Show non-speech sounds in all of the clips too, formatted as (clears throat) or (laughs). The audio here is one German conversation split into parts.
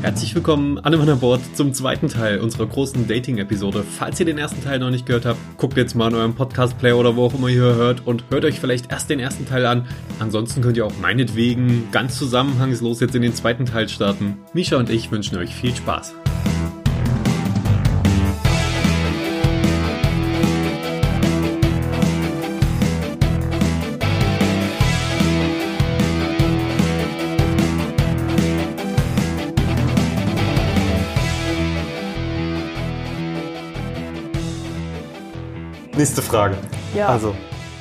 Herzlich willkommen an an Bord zum zweiten Teil unserer großen Dating-Episode. Falls ihr den ersten Teil noch nicht gehört habt, guckt jetzt mal in eurem Podcast-Player oder wo auch immer ihr hört und hört euch vielleicht erst den ersten Teil an. Ansonsten könnt ihr auch meinetwegen ganz zusammenhangslos jetzt in den zweiten Teil starten. Misha und ich wünschen euch viel Spaß. Nächste Frage. Ja. Also,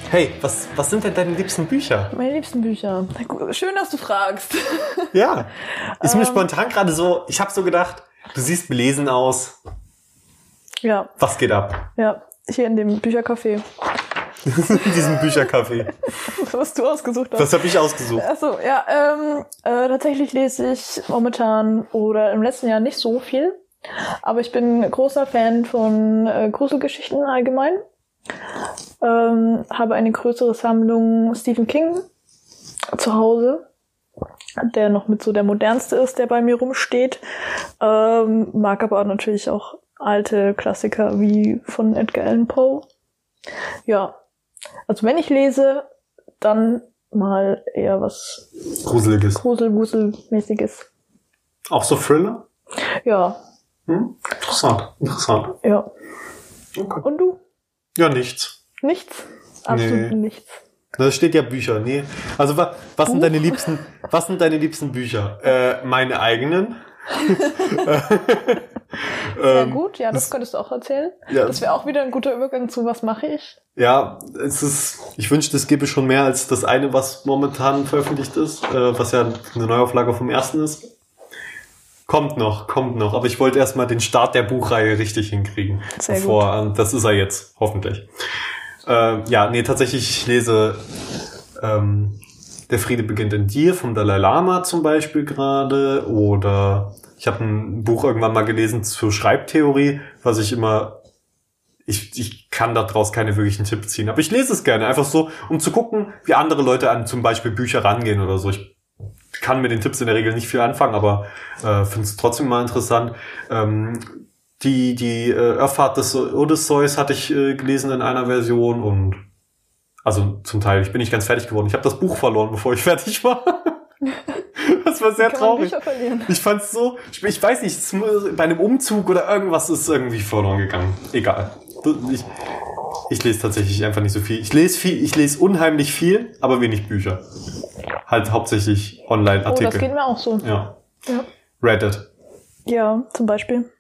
hey, was, was sind denn deine liebsten Bücher? Meine liebsten Bücher. Schön, dass du fragst. (laughs) Ja. Ist Ähm. mir spontan gerade so, ich habe so gedacht, du siehst belesen aus. Ja, Was geht ab? ja. Hier in dem Büchercafé, (laughs) In diesem Büchercafé. (laughs) was du ausgesucht hast. Das habe ich ausgesucht. Achso, ja, ähm, äh, tatsächlich lese ich momentan oder im letzten Jahr nicht so viel. Aber ich bin großer Fan von äh, Gruselgeschichten allgemein. Ähm, habe eine größere Sammlung Stephen King zu Hause, der noch mit so der modernste ist, der bei mir rumsteht. Ähm, mag aber natürlich auch alte Klassiker wie von Edgar Allan Poe. Ja, also wenn ich lese, dann mal eher was Gruseliges. Grusel-Wusel-mäßiges. Auch so Thriller? Ja, Hm? Interessant, interessant. ja. Okay. Und du? Ja, nichts. Nichts? Absolut Nee. nichts. Da steht ja Bücher. Nee. Also wa, was sind deine liebsten, was sind deine liebsten Bücher? Äh, meine eigenen. (laughs) Sehr Ähm, gut, ja, das könntest du auch erzählen. Ja. Das wäre auch wieder ein guter Übergang zu Was mache ich? Ja, es ist, ich wünschte, es gäbe schon mehr als das eine, was momentan veröffentlicht ist, äh, was ja eine Neuauflage vom ersten ist. Kommt noch, kommt noch. Aber ich wollte erstmal den Start der Buchreihe richtig hinkriegen. Sehr bevor, Und das ist er jetzt, hoffentlich. Äh, ja, nee, tatsächlich, ich lese ähm, Der Friede beginnt in dir vom Dalai Lama zum Beispiel gerade. Oder ich habe ein Buch irgendwann mal gelesen zur Schreibtheorie, was ich immer ich, ich kann daraus keine wirklichen Tipps ziehen. Aber ich lese es gerne, einfach so, um zu gucken, wie andere Leute an zum Beispiel Bücher rangehen oder so. Ich kann mit den Tipps in der Regel nicht viel anfangen, aber äh, finde es trotzdem mal interessant. Ähm, die die äh, Irrfahrt des Odysseus hatte ich äh, gelesen in einer Version und also zum Teil, ich bin nicht ganz fertig geworden. Ich habe das Buch verloren, bevor ich (laughs) fertig war. (laughs) das war sehr traurig. Ich fand's so, ich, ich weiß nicht, bei einem Umzug oder irgendwas ist irgendwie verloren gegangen. Egal. Ich, ich lese tatsächlich einfach nicht so viel. Ich lese viel, ich lese unheimlich viel, aber wenig Bücher. Halt hauptsächlich Oh, das geht Online-Artikel. mir auch so. ja. Ja, Reddit. ja zum Beispiel.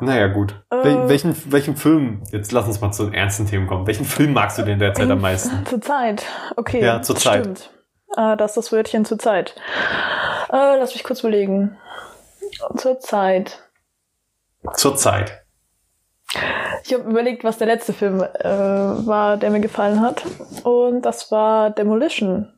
Naja, gut. Äh. Wel welchen, welchen Film, jetzt lass uns mal zu den ernsten Themen kommen. Welchen Film magst du denn derzeit am meisten? (laughs) Zur Zeit. Okay. Ja, zur Zeit. Stimmt. Äh, das ist das Wörtchen zur Zeit. Äh, lass mich kurz überlegen. Zur Zeit. Zur Zeit. Ich habe überlegt, was der letzte Film äh, war, der mir gefallen hat. Und das war Demolition.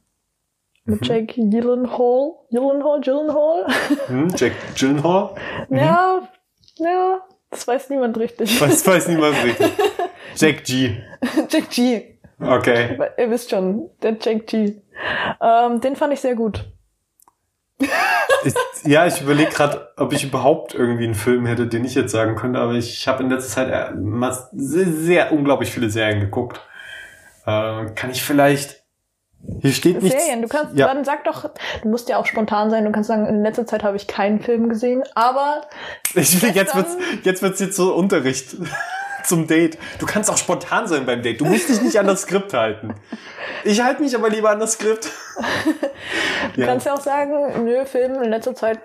Mit Mhm. Jake Gyllenhaal. Gyllenhaal? Gyllenhaal? Hm? Jack Gyllenhaal? (laughs) Ja, ja, das weiß niemand richtig. Das weiß niemand richtig. (laughs) Jack G. Jack G. Okay. Ihr wisst schon, der Jack G. Ähm, den fand ich sehr gut. Ich, ja, ich überlege gerade, ob ich überhaupt irgendwie einen Film hätte, den ich jetzt sagen könnte, aber ich habe in letzter Zeit äh, sehr, sehr unglaublich viele Serien geguckt. Äh, kann ich vielleicht. Hier steht nichts. Serien, du kannst, Ja. dann sag doch, du musst ja auch spontan sein, du kannst sagen, in letzter Zeit habe ich keinen Film gesehen, aber Ich will, jetzt wird's, jetzt wird's jetzt so Unterricht zum Date. Du kannst auch spontan sein beim Date. Du musst dich nicht an das Skript halten. Ich halte mich aber lieber an das Skript. du kannst ja auch sagen, nö, Film in letzter Zeit,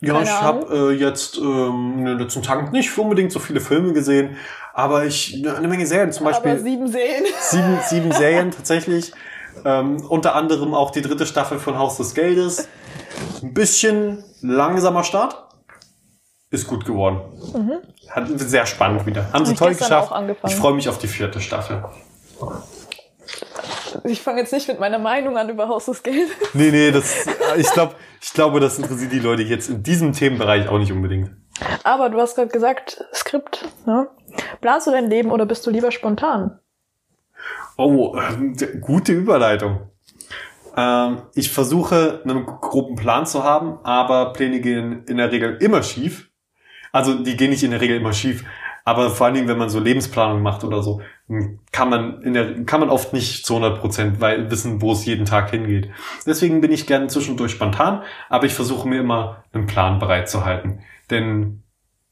Ja, Keine ich habe äh, jetzt ähm, in den letzten Tagen nicht unbedingt so viele Filme gesehen, aber ich eine Menge Serien, zum Beispiel aber sieben Serien. sieben, (laughs) sieben Serien tatsächlich. Ähm, unter anderem auch die dritte Staffel von Haus des Geldes. Ein bisschen langsamer Start. Ist gut geworden. Hat sehr spannend wieder. Haben sie toll geschafft. Ich freue mich auf die vierte Staffel. Ich fange jetzt nicht mit meiner Meinung an über Haus des Geldes. Nee, nee, das, ich, glaub, ich glaube, das interessiert die Leute jetzt in diesem Themenbereich auch nicht unbedingt. Aber du hast gerade gesagt, Skript. Ne? Planst du dein Leben oder bist du lieber spontan? Oh, ähm, gute Überleitung. Ähm, ich versuche, einen groben Plan zu haben, aber Pläne gehen in der Regel immer schief. Also die gehen nicht in der Regel immer schief, aber vor allen Dingen, wenn man so Lebensplanung macht oder so, kann man in der, kann man oft nicht zu 100 Prozent wissen, wo es jeden Tag hingeht. Deswegen bin ich gerne zwischendurch spontan, aber ich versuche mir immer einen Plan bereitzuhalten. Denn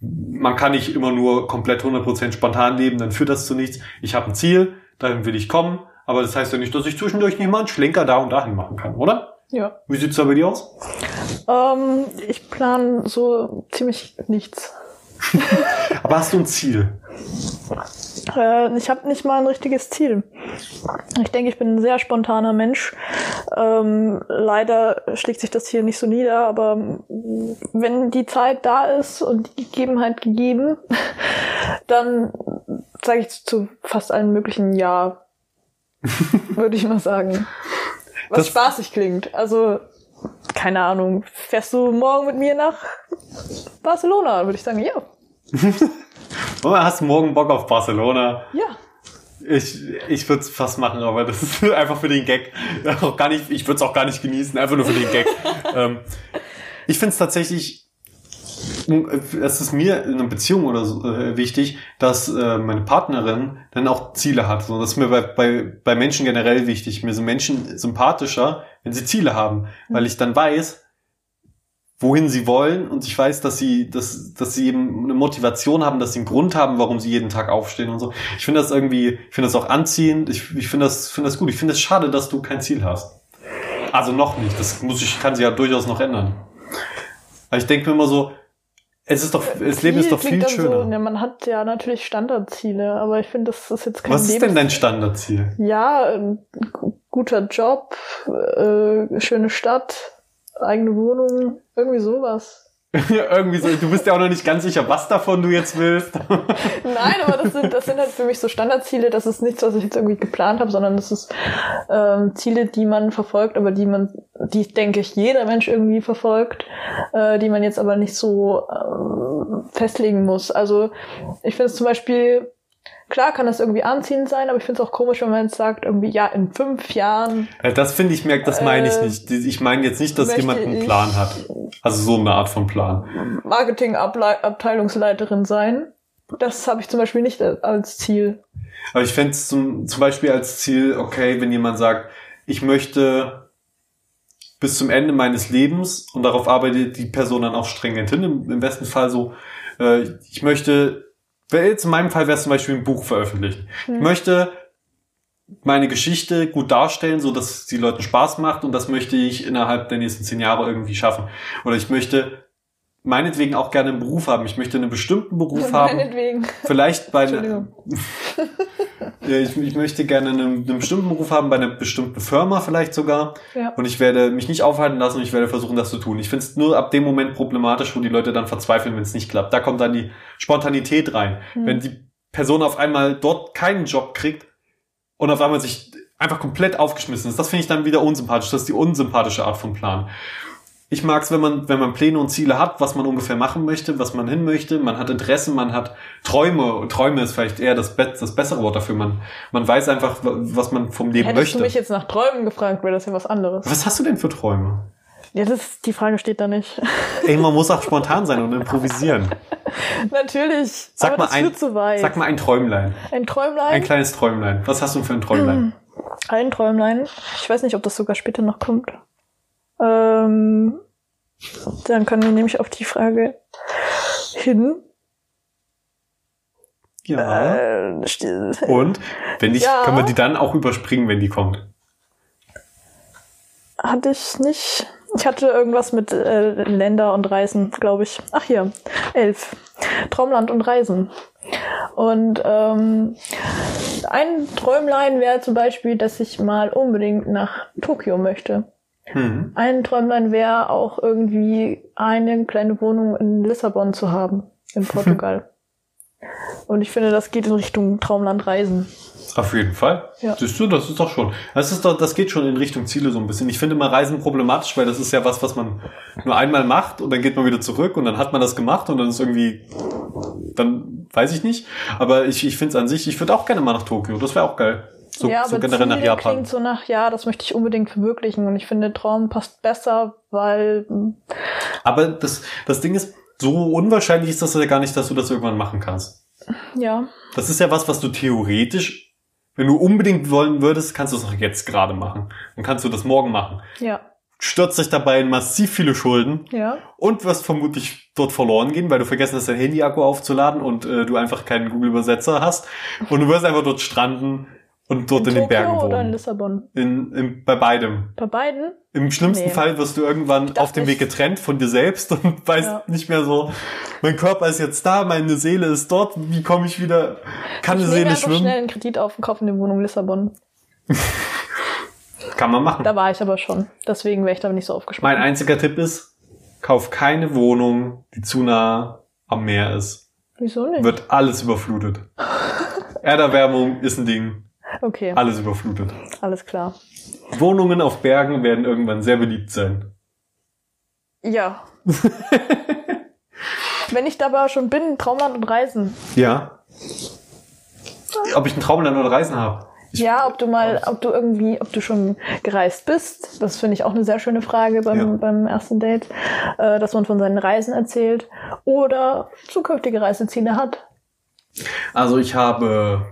man kann nicht immer nur komplett 100 Prozent spontan leben, dann führt das zu nichts. Ich habe ein Ziel, dahin will ich kommen, aber das heißt ja nicht, dass ich zwischendurch nicht mal einen Schlenker da und dahin machen kann, oder? Ja. Wie sieht's da bei dir aus? Ähm, ich plane so ziemlich nichts. (laughs) Aber hast du ein Ziel? Äh, ich habe nicht mal ein richtiges Ziel. Ich denke, ich bin ein sehr spontaner Mensch. Ähm, leider schlägt sich das hier nicht so nieder, aber wenn die Zeit da ist und die Gegebenheit gegeben, (laughs) dann sage ich zu fast allen möglichen Ja, (laughs) würde ich mal sagen. Was Das- spaßig klingt. Also, keine Ahnung, fährst du morgen mit mir nach Barcelona? Würde ich sagen, ja. (laughs) Oh, hast du morgen Bock auf Barcelona? Ja. Ich, ich würde es fast machen, aber das ist (laughs) einfach für den Gag. Auch gar nicht, ich würde es auch gar nicht genießen, einfach nur für den Gag. (laughs) ähm, ich finde es tatsächlich, es ist mir in einer Beziehung oder so äh, wichtig, dass äh, meine Partnerin dann auch Ziele hat. So, das ist mir bei, bei, bei Menschen generell wichtig. Mir sind Menschen sympathischer, wenn sie Ziele haben, weil ich dann weiß, wohin sie wollen und ich weiß, dass sie, dass, dass sie eben eine Motivation haben, dass sie einen Grund haben, warum sie jeden Tag aufstehen und so. Ich finde das irgendwie, ich finde das auch anziehend, ich, ich finde das, finde das gut. Ich finde es schade, dass du kein Ziel hast. Also noch nicht. Das muss ich, kann sich ja durchaus noch ändern. Aber ich denke mir immer so, es ist doch, das Leben ist doch viel schöner. So, ja, man hat ja natürlich Standardziele, aber ich finde, das ist jetzt kein Was ist denn dein Standardziel? Ja, gu- guter Job, äh, schöne Stadt, eigene Wohnung, irgendwie sowas. (laughs) Irgendwie so, du bist ja auch noch nicht ganz sicher, was davon du jetzt willst. (laughs) Nein, aber das sind, das sind halt für mich so Standardziele. Das ist nichts, was ich jetzt irgendwie geplant habe, sondern das ist ähm, Ziele, die man verfolgt, aber die man, die denke ich jeder Mensch irgendwie verfolgt, äh, die man jetzt aber nicht so ähm, festlegen muss. Also ich finde es zum Beispiel Klar kann das irgendwie anziehend sein, aber ich finde es auch komisch, wenn man jetzt sagt, irgendwie, ja, in fünf Jahren Äh, Das finde ich, merkt, das meine ich Äh, nicht. Ich meine jetzt nicht, dass jemand einen Plan hat. Also so eine Art von Plan. Marketingabteilungsleiterin sein. Das habe ich zum Beispiel nicht als Ziel. Aber ich fände es zum, zum Beispiel als Ziel, okay, wenn jemand sagt, ich möchte bis zum Ende meines Lebens und darauf arbeitet die Person dann auch stringent hin, im, im besten Fall so, äh, ich möchte, jetzt in meinem Fall wäre es zum Beispiel ein Buch veröffentlichen. Ich Hm. möchte meine Geschichte gut darstellen, so dass es die Leuten Spaß macht und das möchte ich innerhalb der nächsten zehn Jahre irgendwie schaffen. Oder ich möchte meinetwegen auch gerne einen Beruf haben. Ich möchte einen bestimmten Beruf haben. Meinetwegen. Vielleicht bei einer, (laughs) ich, ich möchte gerne einen, einen bestimmten Beruf haben, bei einer bestimmten Firma vielleicht sogar. Ja. Und ich werde mich nicht aufhalten lassen und ich werde versuchen, das zu tun. Ich finde es nur ab dem Moment problematisch, wo die Leute dann verzweifeln, wenn es nicht klappt. Da kommt dann die Spontanität rein. Hm. Wenn die Person auf einmal dort keinen Job kriegt und auf einmal sich einfach komplett aufgeschmissen ist, das finde ich dann wieder unsympathisch. Das ist die unsympathische Art von Plan. Ich mag es, wenn man, wenn man Pläne und Ziele hat, was man ungefähr machen möchte, was man hin möchte. Man hat Interessen, man hat Träume. Träume ist vielleicht eher das, be das bessere Wort dafür. Man, man weiß einfach, wa- was man vom Leben Hättest möchte. du mich jetzt nach Träumen gefragt, wäre das ja was anderes. was hast du denn für Träume? Ja, das, die Frage steht da nicht. Ey, man muss auch (laughs) spontan sein und improvisieren. Natürlich. Sag aber mal das ein, führt zu weit. sag mal ein Träumlein. ein Träumlein? Ein kleines Träumlein. Was hast du für ein Träumlein? Ein Träumlein. Ich weiß nicht, ob das sogar später noch kommt. Ähm, dann können wir nämlich auf die Frage hin. Ja. Äh, Und wenn nicht, Ja. kann man die dann auch überspringen, wenn die kommt. hatte ich nicht. Ich hatte irgendwas mit äh, Länder und Reisen, glaube ich. Ach hier, elf. Traumland und Reisen. Und ähm, ein Träumlein wäre zum Beispiel, dass ich mal unbedingt nach Tokio möchte. Hm. Ein Träumlein wäre auch irgendwie eine kleine Wohnung in Lissabon zu haben, in (laughs) Portugal. Und ich finde, das geht in Richtung Traumland Reisen. Auf jeden Fall. Ja. Siehst du, das ist doch schon. Das ist doch, das geht schon in Richtung Ziele so ein bisschen. Ich finde immer Reisen problematisch, weil das ist ja was, was man nur einmal macht und dann geht man wieder zurück und dann hat man das gemacht und dann ist irgendwie, dann weiß ich nicht. Aber ich, ich finde es an sich, ich würde auch gerne mal nach Tokio. Das wäre auch geil. So, ja, so aber generell nach Ziele Japan. klingt so nach, ja, das möchte ich unbedingt verwirklichen. Und ich finde, Traum passt besser, weil, hm, Aber das, das Ding ist, so unwahrscheinlich ist das ja gar nicht, dass du das irgendwann machen kannst. ja, Das ist ja was, was du theoretisch, wenn du unbedingt wollen würdest, kannst du es auch jetzt gerade machen. Dann kannst du das morgen machen. ja, Stürzt dich dabei in massiv viele Schulden ja. und wirst vermutlich dort verloren gehen, weil du vergessen hast, dein Handy-Akku aufzuladen und äh, du einfach keinen Google-Übersetzer hast. Und du wirst einfach dort stranden und dort in, den Tokio Bergen oder in wohnen. Lissabon? In, in, bei beidem. Bei beiden? Im schlimmsten Nee. Fall wirst du irgendwann auf dem Weg ich- getrennt von dir selbst und (laughs) weißt Ja. nicht mehr so, mein Körper ist jetzt da, meine Seele ist dort, wie komme ich wieder, kann Ich eine Seele schwimmen? schnell einen Kredit auf und kaufe eine Wohnung in Lissabon. (laughs) Kann man machen. Da war ich aber schon. Deswegen wäre ich da nicht so aufgeschmissen. Mein einziger Tipp ist, kauf keine Wohnung, die zu nah am Meer ist. Wieso nicht? Wird alles überflutet. (laughs) Erderwärmung ist ein Ding, okay, alles überflutet. alles klar. Wohnungen auf Bergen werden irgendwann sehr beliebt sein. Ja. (laughs) Wenn ich dabei schon bin, Traumland und Reisen. Ja. Ob ich ein Traumland oder Reisen habe. Ich- ja, ob du mal, ob du irgendwie, ob du schon gereist bist, das finde ich auch eine sehr schöne Frage beim, Ja. beim ersten Date, äh, dass man von seinen Reisen erzählt oder zukünftige Reiseziele hat. Also ich habe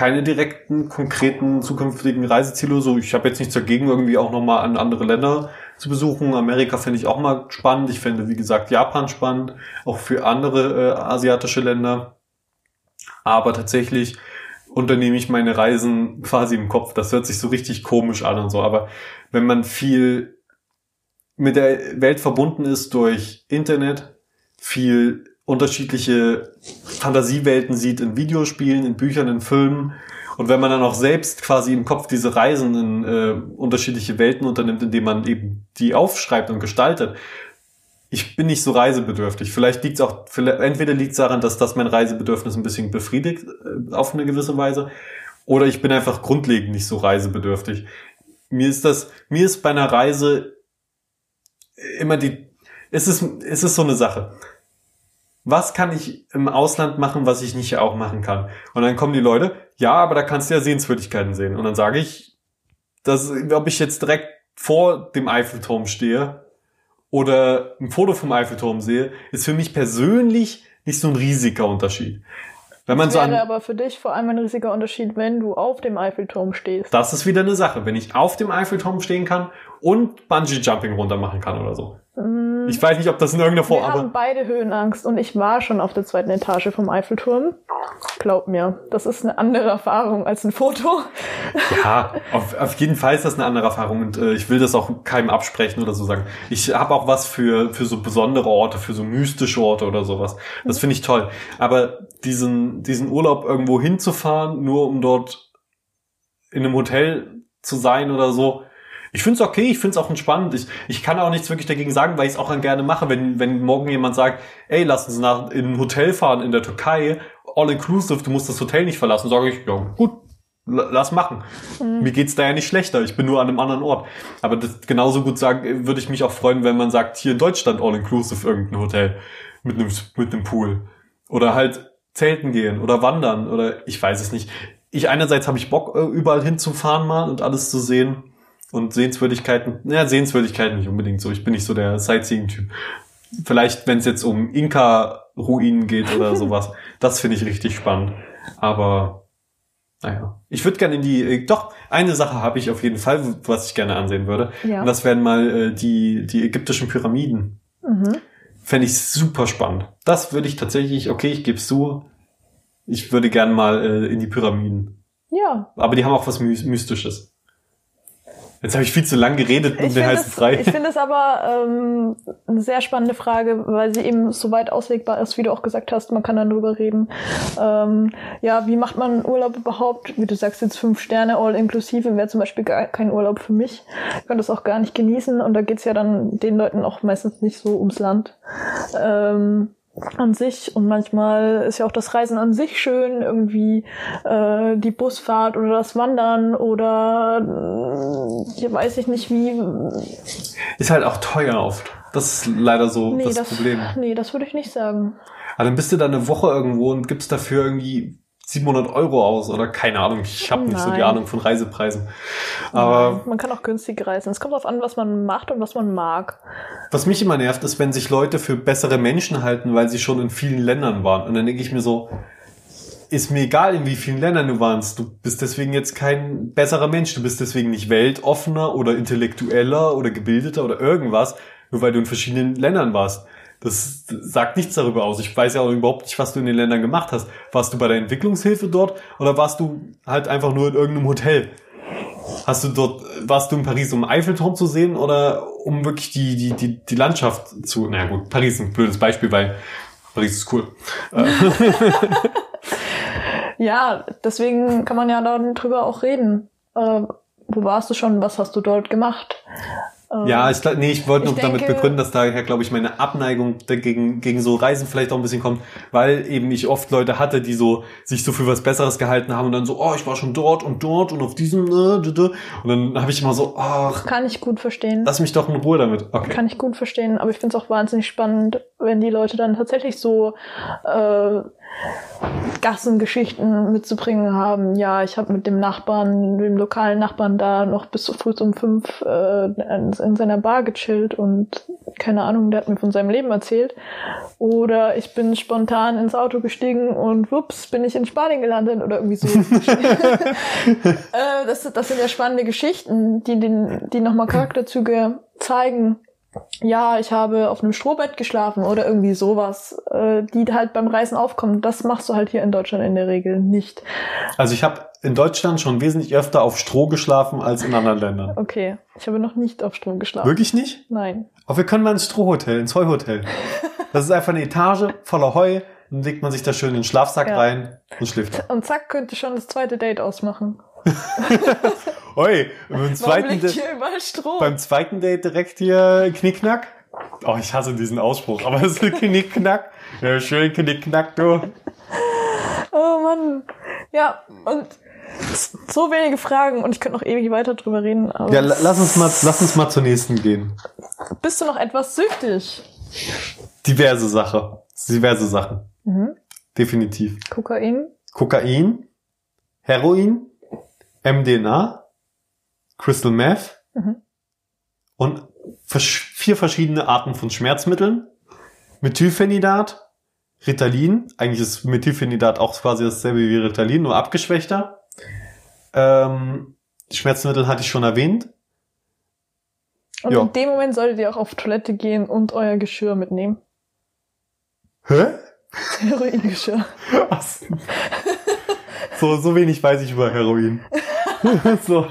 keine direkten, konkreten zukünftigen Reiseziele. So, ich habe jetzt nichts dagegen, irgendwie auch nochmal an andere Länder zu besuchen. Amerika finde ich auch mal spannend. Ich finde, wie gesagt, Japan spannend, auch für andere äh, asiatische Länder. Aber tatsächlich unternehme ich meine Reisen quasi im Kopf. Das hört sich so richtig komisch an und so. Aber wenn man viel mit der Welt verbunden ist durch Internet, viel unterschiedliche Fantasiewelten sieht in Videospielen, in Büchern, in Filmen. Und wenn man dann auch selbst quasi im Kopf diese Reisen in äh, unterschiedliche Welten unternimmt, indem man eben die aufschreibt und gestaltet, ich bin nicht so reisebedürftig. Vielleicht liegt es auch, vielleicht, entweder liegt es daran, dass das mein Reisebedürfnis ein bisschen befriedigt äh, auf eine gewisse Weise, oder ich bin einfach grundlegend nicht so reisebedürftig. Mir ist das, mir ist bei einer Reise immer die, es ist, es ist so eine Sache was kann ich im Ausland machen, was ich nicht hier auch machen kann? Und dann kommen die Leute, ja, aber da kannst du ja Sehenswürdigkeiten sehen. Und dann sage ich, dass, ob ich jetzt direkt vor dem Eiffelturm stehe oder ein Foto vom Eiffelturm sehe, ist für mich persönlich nicht so ein riesiger Unterschied. Wenn man Das so wäre an, aber für dich vor allem ein riesiger Unterschied, wenn du auf dem Eiffelturm stehst. das ist wieder eine Sache, wenn ich auf dem Eiffelturm stehen kann und Bungee Jumping runter machen kann oder so. Mm, Ich weiß nicht, ob das in irgendeiner Form, Wir aber haben beide Höhenangst und ich war schon auf der zweiten Etage vom Eiffelturm. Glaub mir, das ist eine andere Erfahrung als ein Foto. Ja, auf, auf jeden Fall ist das eine andere Erfahrung und äh, ich will das auch keinem absprechen oder so sagen. Ich habe auch was für, für so besondere Orte, für so mystische Orte oder sowas. Das finde ich toll. Aber diesen, diesen Urlaub irgendwo hinzufahren, nur um dort in einem Hotel zu sein oder so, ich finde es okay, ich finde es auch entspannend. Ich, ich kann auch nichts wirklich dagegen sagen, weil ich es auch gerne mache. Wenn, wenn morgen jemand sagt, ey, lass uns nach, in ein Hotel fahren in der Türkei, all inclusive, du musst das Hotel nicht verlassen, sage ich, ja gut, lass machen. Mir geht's da ja nicht schlechter, ich bin nur an einem anderen Ort. Aber das genauso gut sagen, würde ich mich auch freuen, wenn man sagt, hier in Deutschland all inclusive irgendein Hotel mit einem, mit einem Pool. Oder halt zelten gehen oder wandern oder ich weiß es nicht. Ich einerseits habe ich Bock, äh, überall hinzufahren mal und alles zu sehen. Und Sehenswürdigkeiten, naja, Sehenswürdigkeiten nicht unbedingt so. Ich bin nicht so der Sightseeing-Typ. Vielleicht, wenn es jetzt um Inka-Ruinen geht oder (laughs) sowas, das finde ich richtig spannend. Aber naja, ich würde gerne in die, äh, doch, eine Sache habe ich auf jeden Fall, was ich gerne ansehen würde. Ja. Und das wären mal äh, die, die ägyptischen Pyramiden. Mhm. Fände ich super spannend. Das würde ich tatsächlich, okay, ich gebe es zu, ich würde gern mal äh, in die Pyramiden. Ja, Aber die haben auch was My Mystisches. Jetzt habe ich viel zu lang geredet und ich den heißen es, frei. ich finde es aber ähm, eine sehr spannende Frage, weil sie eben so weit auslegbar ist, wie du auch gesagt hast, man kann dann drüber reden. Ähm, ja, wie macht man Urlaub überhaupt? Wie du sagst, jetzt fünf Sterne all inklusive wäre zum Beispiel gar kein Urlaub für mich. Ich könnte das auch gar nicht genießen und da geht's ja dann den Leuten auch meistens nicht so ums Land. Ähm, an sich und manchmal ist ja auch das Reisen an sich schön, irgendwie äh, die Busfahrt oder das Wandern oder äh, hier weiß ich nicht wie. Ist halt auch teuer oft. Das ist leider so Nee, das, das, Problem. nee, das würde ich nicht sagen. Aber dann bist du da eine Woche irgendwo und gibst dafür irgendwie 700 Euro aus oder keine Ahnung. Ich habe nicht so die. Ahnung von Reisepreisen. Aber man kann auch günstig reisen. Es kommt darauf an, was man macht und was man mag. was mich immer nervt, ist, wenn sich Leute für bessere Menschen halten, weil sie schon in vielen Ländern waren. Und dann denke ich mir so, ist mir egal, in wie vielen Ländern du warst. Du bist deswegen jetzt kein besserer Mensch. Du bist deswegen nicht weltoffener oder intellektueller oder gebildeter oder irgendwas, nur weil du in verschiedenen Ländern warst. Das sagt nichts darüber aus. Ich weiß ja auch überhaupt nicht, was du in den Ländern gemacht hast. Warst du bei der Entwicklungshilfe dort oder warst du halt einfach nur in irgendeinem Hotel? Hast du dort, warst du in Paris, um Eiffelturm zu sehen oder um wirklich die, die, die, die Landschaft zu, na gut, Paris ist ein blödes Beispiel, weil Paris ist cool. (laughs) Ja, deswegen kann man ja dann drüber auch reden. Äh, wo warst du schon? Was hast du dort gemacht? Ja, ich, glaub- nee, ich wollte nur Ich damit denke- begründen, dass daher, glaube ich, meine Abneigung dagegen, gegen so Reisen vielleicht auch ein bisschen kommt, weil eben ich oft Leute hatte, die so sich so für was Besseres gehalten haben und dann so, oh, ich war schon dort und dort und auf diesem, d- und dann habe ich immer so, ach, Kann ich gut verstehen. lass mich doch in Ruhe damit. Okay. Kann ich gut verstehen, aber ich finde es auch wahnsinnig spannend, wenn die Leute dann tatsächlich so äh, Gassengeschichten mitzubringen haben. Ja, ich habe mit dem Nachbarn, dem lokalen Nachbarn da noch bis früh um fünf äh, in, in seiner Bar gechillt und keine Ahnung, der hat mir von seinem Leben erzählt. Oder ich bin spontan ins Auto gestiegen und wups, bin ich in Spanien gelandet oder irgendwie so. (laughs) äh, das, das sind ja spannende Geschichten, die, den, die nochmal Charakterzüge zeigen. Ja, ich habe auf einem Strohbett geschlafen oder irgendwie sowas, äh, die halt beim Reisen aufkommen. Das machst du halt hier in Deutschland in der Regel nicht. Also ich habe in Deutschland schon wesentlich öfter auf Stroh geschlafen als in anderen Ländern. Okay, ich habe noch nicht auf Strom geschlafen. Wirklich nicht? Nein. Aber wir können mal ins Strohhotel, ins Heuhotel. Das ist einfach eine Etage voller Heu, dann legt man sich da schön in den Schlafsack Ja. rein und schläft. Und zack, könnte schon das zweite Date ausmachen. (laughs) Oi, beim zweiten, beim zweiten Date direkt hier Knickknack. Oh, ich hasse diesen Ausspruch, aber es ist Knickknack. (laughs) Ja, schön Knickknack, du. Oh Mann. Ja, und so wenige Fragen und ich könnte noch ewig weiter drüber reden. Ja, la- lass uns mal, lass uns mal zur nächsten gehen. Bist du noch etwas süchtig? Diverse Sache. Diverse Sachen. Mhm. Definitiv. Kokain? Kokain, Heroin, MDNA, Crystal Meth Mhm. und vier verschiedene Arten von Schmerzmitteln. Methylphenidat, Ritalin. Eigentlich ist Methylphenidat auch quasi dasselbe wie Ritalin, nur abgeschwächter. Ähm, Schmerzmittel hatte ich schon erwähnt. Und Ja. in dem Moment solltet ihr auch auf Toilette gehen und euer Geschirr mitnehmen. Hä? (laughs) Heroingeschirr. Was? So, so wenig weiß ich über Heroin. (laughs) so,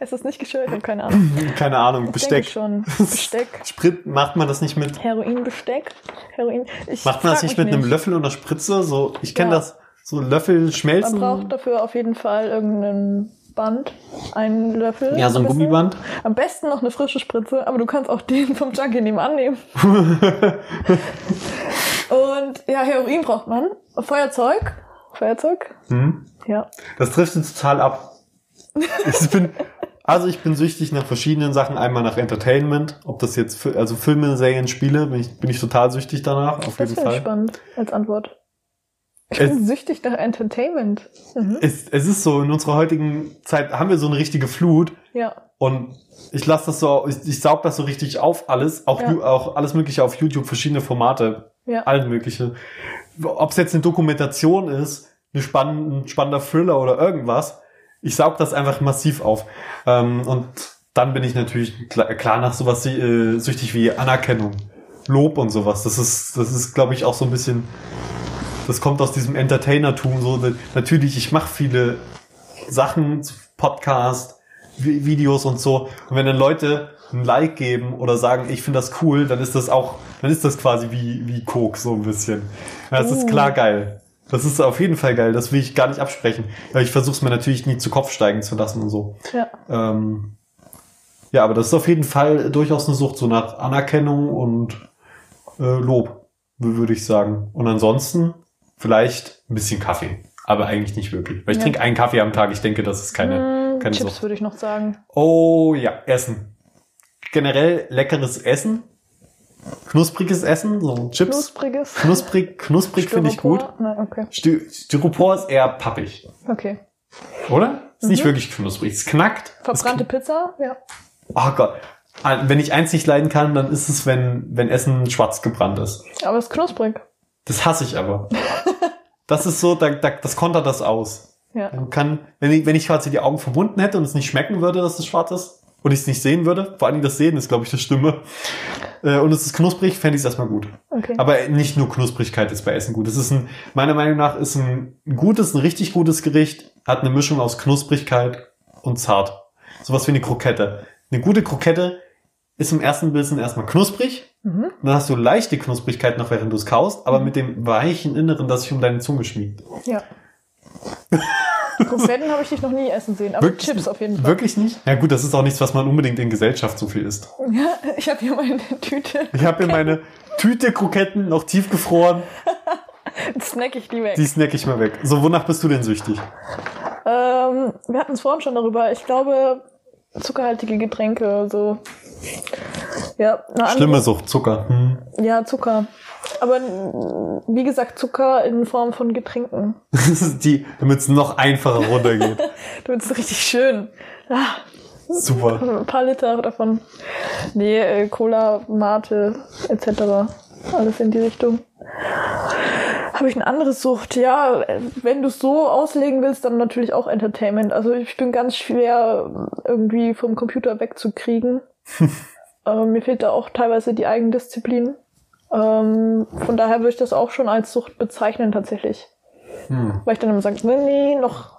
Ist das nicht habe keine Ahnung. keine Ahnung, Ich Besteck. schon. (laughs) Besteck. Sprit, macht man das nicht mit Heroinbesteck. Heroin. Ich Macht man das nicht mit einem Löffel einer Spritze? So, ich kenne Ja. das. So Löffel schmelzen. Man braucht dafür auf jeden Fall irgendein Band, einen Löffel. ja, so ein bisschen. Gummiband. Am besten noch eine frische Spritze, aber du kannst auch (laughs) den vom Junkie nebenan nehmen. Und ja, Heroin braucht man. Feuerzeug. Feuerzeug. Hm? Ja. Das trifft jetzt total ab. Ich bin, also ich bin süchtig nach verschiedenen Sachen. Einmal nach Entertainment, ob das jetzt, also Filme, Serien, Spiele, bin ich, bin ich total süchtig danach, auf Das jeden Fall. spannend als Antwort. Ich Es- bin süchtig nach Entertainment. Mhm. Es, es ist so, in unserer heutigen Zeit haben wir so eine richtige Flut Ja. und ich lasse das so, ich, ich saug das so richtig auf alles, auch, Ja. Auch alles mögliche auf YouTube, verschiedene Formate, Ja. allen mögliche. Ob es jetzt eine Dokumentation ist, eine spann ein spannender Thriller oder irgendwas, ich saug das einfach massiv auf. Ähm, und dann bin ich natürlich klar, nach sowas äh, süchtig wie Anerkennung, Lob und sowas. Das ist, das ist, glaube ich, auch so ein bisschen, das kommt aus diesem Entertainertum. So, natürlich, ich mache viele Sachen, Podcast, Vi- Videos und so. Und wenn dann Leute ein Like geben oder sagen, ich finde das cool, dann ist das auch, dann ist das quasi wie, wie Coke, so ein bisschen. Das ist Uh. klar geil. Das ist auf jeden Fall geil, das will ich gar nicht absprechen. Aber ich versuche es mir natürlich nie zu Kopf steigen zu lassen und so. Ja. Ähm, ja, aber das ist auf jeden Fall durchaus eine Sucht, so nach Anerkennung und äh, Lob, würde ich sagen. Und ansonsten vielleicht ein bisschen Kaffee. Aber eigentlich nicht wirklich. Weil ich Ja. trinke einen Kaffee am Tag. Ich denke, das ist keine, Mm, keine Chips Sucht. würde ich noch sagen. Oh ja, Essen. Generell leckeres Essen. knuspriges Essen, so Chips. Knuspriges. Knusprig, knusprig finde ich gut. Nein, okay. Styr Styropor ist eher pappig, Okay. oder? Ist nicht Mhm. wirklich knusprig. Es knackt. Es Verbrannte Pizza? Ja. Oh Gott. Wenn ich eins nicht leiden kann, dann ist es, wenn, wenn Essen schwarz gebrannt ist. Aber es ist knusprig. Das hasse ich aber. (laughs) Das ist so, da, da, das kontert das aus. Ja. Man kann, wenn ich, wenn ich quasi die Augen verbunden hätte und es nicht schmecken würde, dass es schwarz ist, und ich es nicht sehen würde, vor allem das Sehen ist, glaube ich, das Stimme, äh, und es ist knusprig, fände ich es erstmal gut. Okay. Aber nicht nur Knusprigkeit ist bei Essen gut. Es ist ein, meiner Meinung nach ist ein gutes, ein richtig gutes Gericht, hat eine Mischung aus Knusprigkeit und zart. Sowas wie eine Krokette. Eine gute Krokette ist im ersten Bissen erstmal knusprig. Mhm. Dann hast du leichte Knusprigkeit noch, während du es kaust, aber mit dem weichen Inneren, das sich um deine Zunge schmiegt. Ja. (laughs) Kroketten habe ich dich noch nie essen sehen, aber Wirklich? Chips auf jeden Fall. Wirklich nicht? Ja gut, das ist auch nichts, was man unbedingt in Gesellschaft so viel isst. Ja, ich habe hier meine Tüte. Ich habe hier meine Tüte Kroketten noch tiefgefroren. (laughs) Snack ich die weg. Die snack ich mal weg. So, wonach bist du denn süchtig? Ähm, wir hatten es vorhin schon darüber. Ich glaube, zuckerhaltige Getränke, so. Ja, eine andere- Schlimme Sucht, Zucker. Hm. Ja, Zucker. Aber wie gesagt, Zucker in Form von Getränken. (laughs) Das ist die, damit es noch einfacher runtergeht. (laughs) Du ist richtig schön. Ah, Super. ein paar Liter davon. Nee, äh, Cola, Mate, etc. Alles in die Richtung. Habe ich eine andere Sucht? Ja, wenn du es so auslegen willst, dann natürlich auch Entertainment. Also ich bin ganz schwer irgendwie vom Computer wegzukriegen. (laughs) äh, mir fehlt da auch teilweise die Eigendisziplin. Ähm, von daher würde ich das auch schon als Sucht bezeichnen tatsächlich. Hm. Weil ich dann immer sage, nee, nee, noch,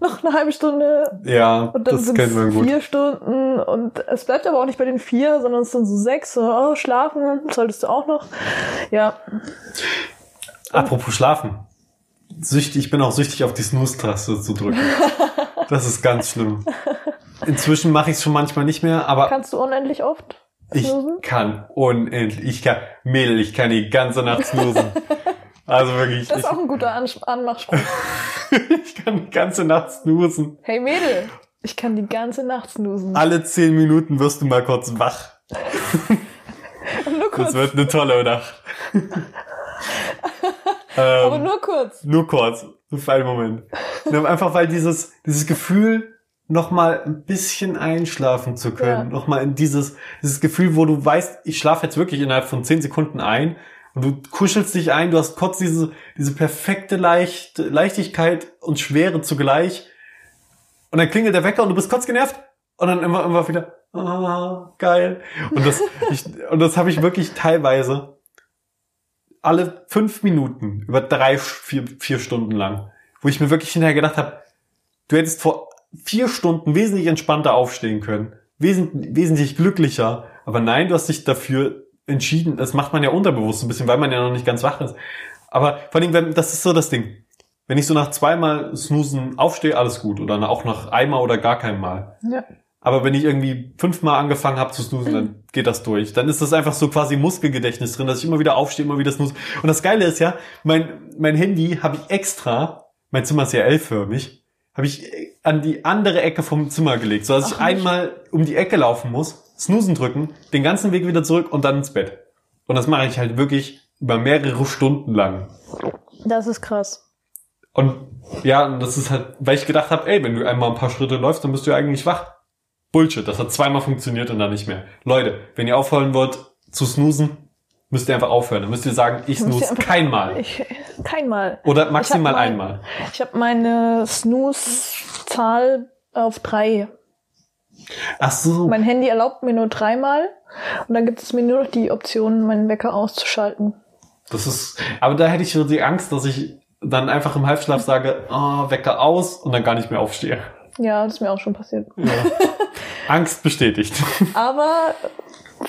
noch eine halbe Stunde, Ja, und dann das man es gut. vier Stunden und es bleibt aber auch nicht bei den vier, sondern es sind so sechs. So, oh, schlafen solltest du auch noch. Ja, Apropos Schlafen. Süchtig, ich bin auch süchtig, auf die Snooze-Taste zu drücken. (laughs) Das ist ganz schlimm. Inzwischen mache ich es schon manchmal nicht mehr, aber kannst du unendlich oft ich kann unendlich, ich kann, Mädel, ich kann die ganze Nacht snoosen. (laughs) Also wirklich, Das ich, ist auch ein guter An Anmachspruch. (laughs) ich kann die ganze Nacht snoosen. Hey Mädel, ich kann die ganze Nacht snoosen. Alle zehn Minuten wirst du mal kurz wach. nur kurz, Das wird eine tolle Nacht. (laughs) aber ähm, nur kurz. nur kurz, für einen Moment. Einfach weil dieses, dieses Gefühl, noch mal ein bisschen einschlafen zu können, Ja. noch mal in dieses, dieses Gefühl, wo du weißt, ich schlafe jetzt wirklich innerhalb von zehn Sekunden ein und du kuschelst dich ein, du hast kurz diese, diese perfekte Leicht, Leichtigkeit und Schwere zugleich und dann klingelt der Wecker und du bist kurz genervt und dann immer, immer wieder, ah, geil. Und das, (laughs) ich, und das habe ich wirklich teilweise alle fünf Minuten über drei, vier, vier Stunden lang, wo ich mir wirklich hinterher gedacht habe, du hättest vor vier Stunden wesentlich entspannter aufstehen können, wesentlich, wesentlich glücklicher, aber nein, du hast dich dafür entschieden, das macht man ja unterbewusst ein bisschen, weil man ja noch nicht ganz wach ist. Aber vor allem, wenn, das ist so das Ding. Wenn ich so nach zweimal Snoosen aufstehe, alles gut. Oder auch nach einmal oder gar kein Mal. Ja. Aber wenn ich irgendwie fünfmal angefangen habe zu snoosen, dann (laughs) geht das durch. Dann ist das einfach so quasi Muskelgedächtnis drin, dass ich immer wieder aufstehe, immer wieder snooze. Und das Geile ist ja, mein, mein Handy habe ich extra, mein Zimmer ist ja L-förmig, habe ich an die andere Ecke vom Zimmer gelegt, so dass ich Ach, einmal um die Ecke laufen muss, snoosen drücken, den ganzen Weg wieder zurück und dann ins Bett. Und das mache ich halt wirklich über mehrere Stunden lang. Das ist krass. Und ja, und das ist halt, weil ich gedacht habe, ey, wenn du einmal ein paar Schritte läufst, dann bist du ja eigentlich wach. Bullshit, das hat zweimal funktioniert und dann nicht mehr. Leute, wenn ihr aufhören wollt zu snoosen, müsst ihr einfach aufhören. Dann müsst ihr sagen, ich snooze einfach- kein Mal. Ich, kein Mal. Oder maximal Ich mal- einmal. Ich habe meine Snooze-Zahl auf drei. Ach so. Mein Handy erlaubt mir nur dreimal und dann gibt es mir nur noch die Option, meinen Wecker auszuschalten. Das ist, aber da hätte ich so die Angst, dass ich dann einfach im Halbschlaf sage, oh, Wecker aus und dann gar nicht mehr aufstehe. Ja, das ist mir auch schon passiert. Ja. (laughs) Angst bestätigt. Aber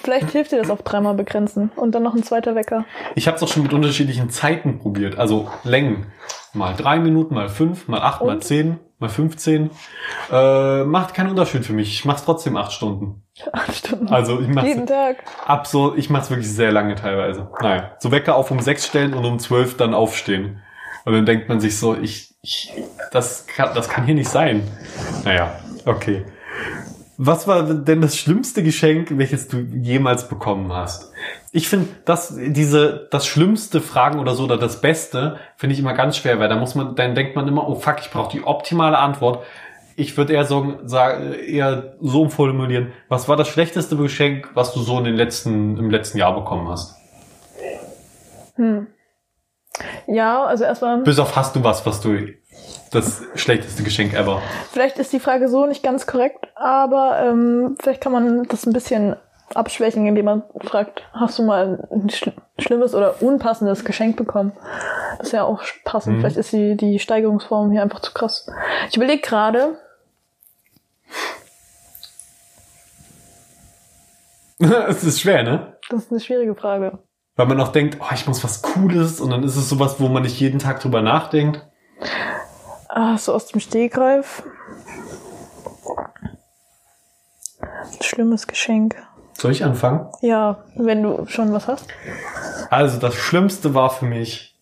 vielleicht hilft dir das auf dreimal begrenzen und dann noch ein zweiter Wecker. Ich habe es auch schon mit unterschiedlichen Zeiten probiert, also Längen. Mal drei Minuten, mal fünf, mal acht, mal Und? zehn, mal 15. Äh, macht keinen Unterschied für mich. Ich mache trotzdem acht Stunden. Acht Stunden. Also ich mache Jeden Tag. absurd, ich mache es wirklich sehr lange teilweise. Naja, so Wecker auf um sechs stellen und um zwölf dann aufstehen. Und dann denkt man sich so, ich, ich das, kann, das kann hier nicht sein. Naja, okay. Was war denn das schlimmste Geschenk, welches du jemals bekommen hast? Ich finde, dass diese, das schlimmste Fragen oder so oder das Beste finde ich immer ganz schwer, weil da muss man, dann denkt man immer, oh fuck, ich brauche die optimale Antwort. Ich würde eher sagen, sagen, eher so formulieren, was war das schlechteste Geschenk, was du so in den letzten, im letzten Jahr bekommen hast? Hm. Ja, also erstmal. Bis auf hast du was, was du das schlechteste Geschenk ever. Vielleicht ist die Frage so nicht ganz korrekt, aber ähm, vielleicht kann man das ein bisschen abschwächen, indem man fragt, hast du mal ein schl schlimmes oder unpassendes Geschenk bekommen? Das ist ja auch passend. Mhm. Vielleicht ist die, die Steigerungsform hier einfach zu krass. Ich überlege gerade. (laughs) Es ist schwer, ne? Das ist eine schwierige Frage. Weil man auch denkt, oh, ich muss was Cooles und dann ist es sowas, wo man nicht jeden Tag drüber nachdenkt. Ah, so aus dem Stegreif. Schlimmes Geschenk. Soll ich anfangen? Ja, wenn du schon was hast. Also das Schlimmste war für mich,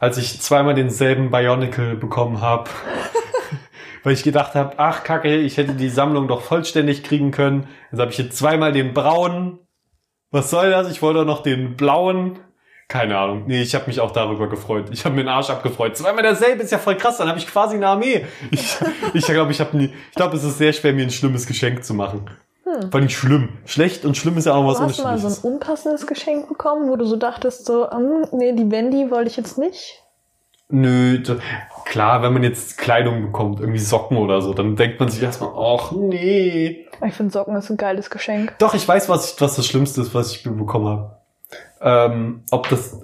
als ich zweimal denselben Bionicle bekommen habe. (laughs) weil ich gedacht habe, ach kacke, ich hätte die Sammlung doch vollständig kriegen können. Jetzt habe ich jetzt zweimal den braunen. Was soll das? Ich wollte doch noch den blauen. Keine Ahnung. Nee, ich habe mich auch darüber gefreut. Ich habe mir den Arsch abgefreut. Zweimal derselbe ist ja voll krass. Dann habe ich quasi eine Armee. Ich glaube, (laughs) ich, glaub, ich habe nie. Ich glaube, es ist sehr schwer, mir ein schlimmes Geschenk zu machen. Hm. War nicht schlimm. Schlecht und schlimm ist ja auch was. Hast du mal so ein unpassendes Geschenk bekommen, wo du so dachtest, so, um, nee, die Wendy wollte ich jetzt nicht? Nö, klar, wenn man jetzt Kleidung bekommt, irgendwie Socken oder so, dann denkt man sich erstmal, ach nee. Ich finde Socken ist ein geiles Geschenk. Doch, ich weiß, was, ich, was das Schlimmste ist, was ich bekommen habe. Ähm, ob das,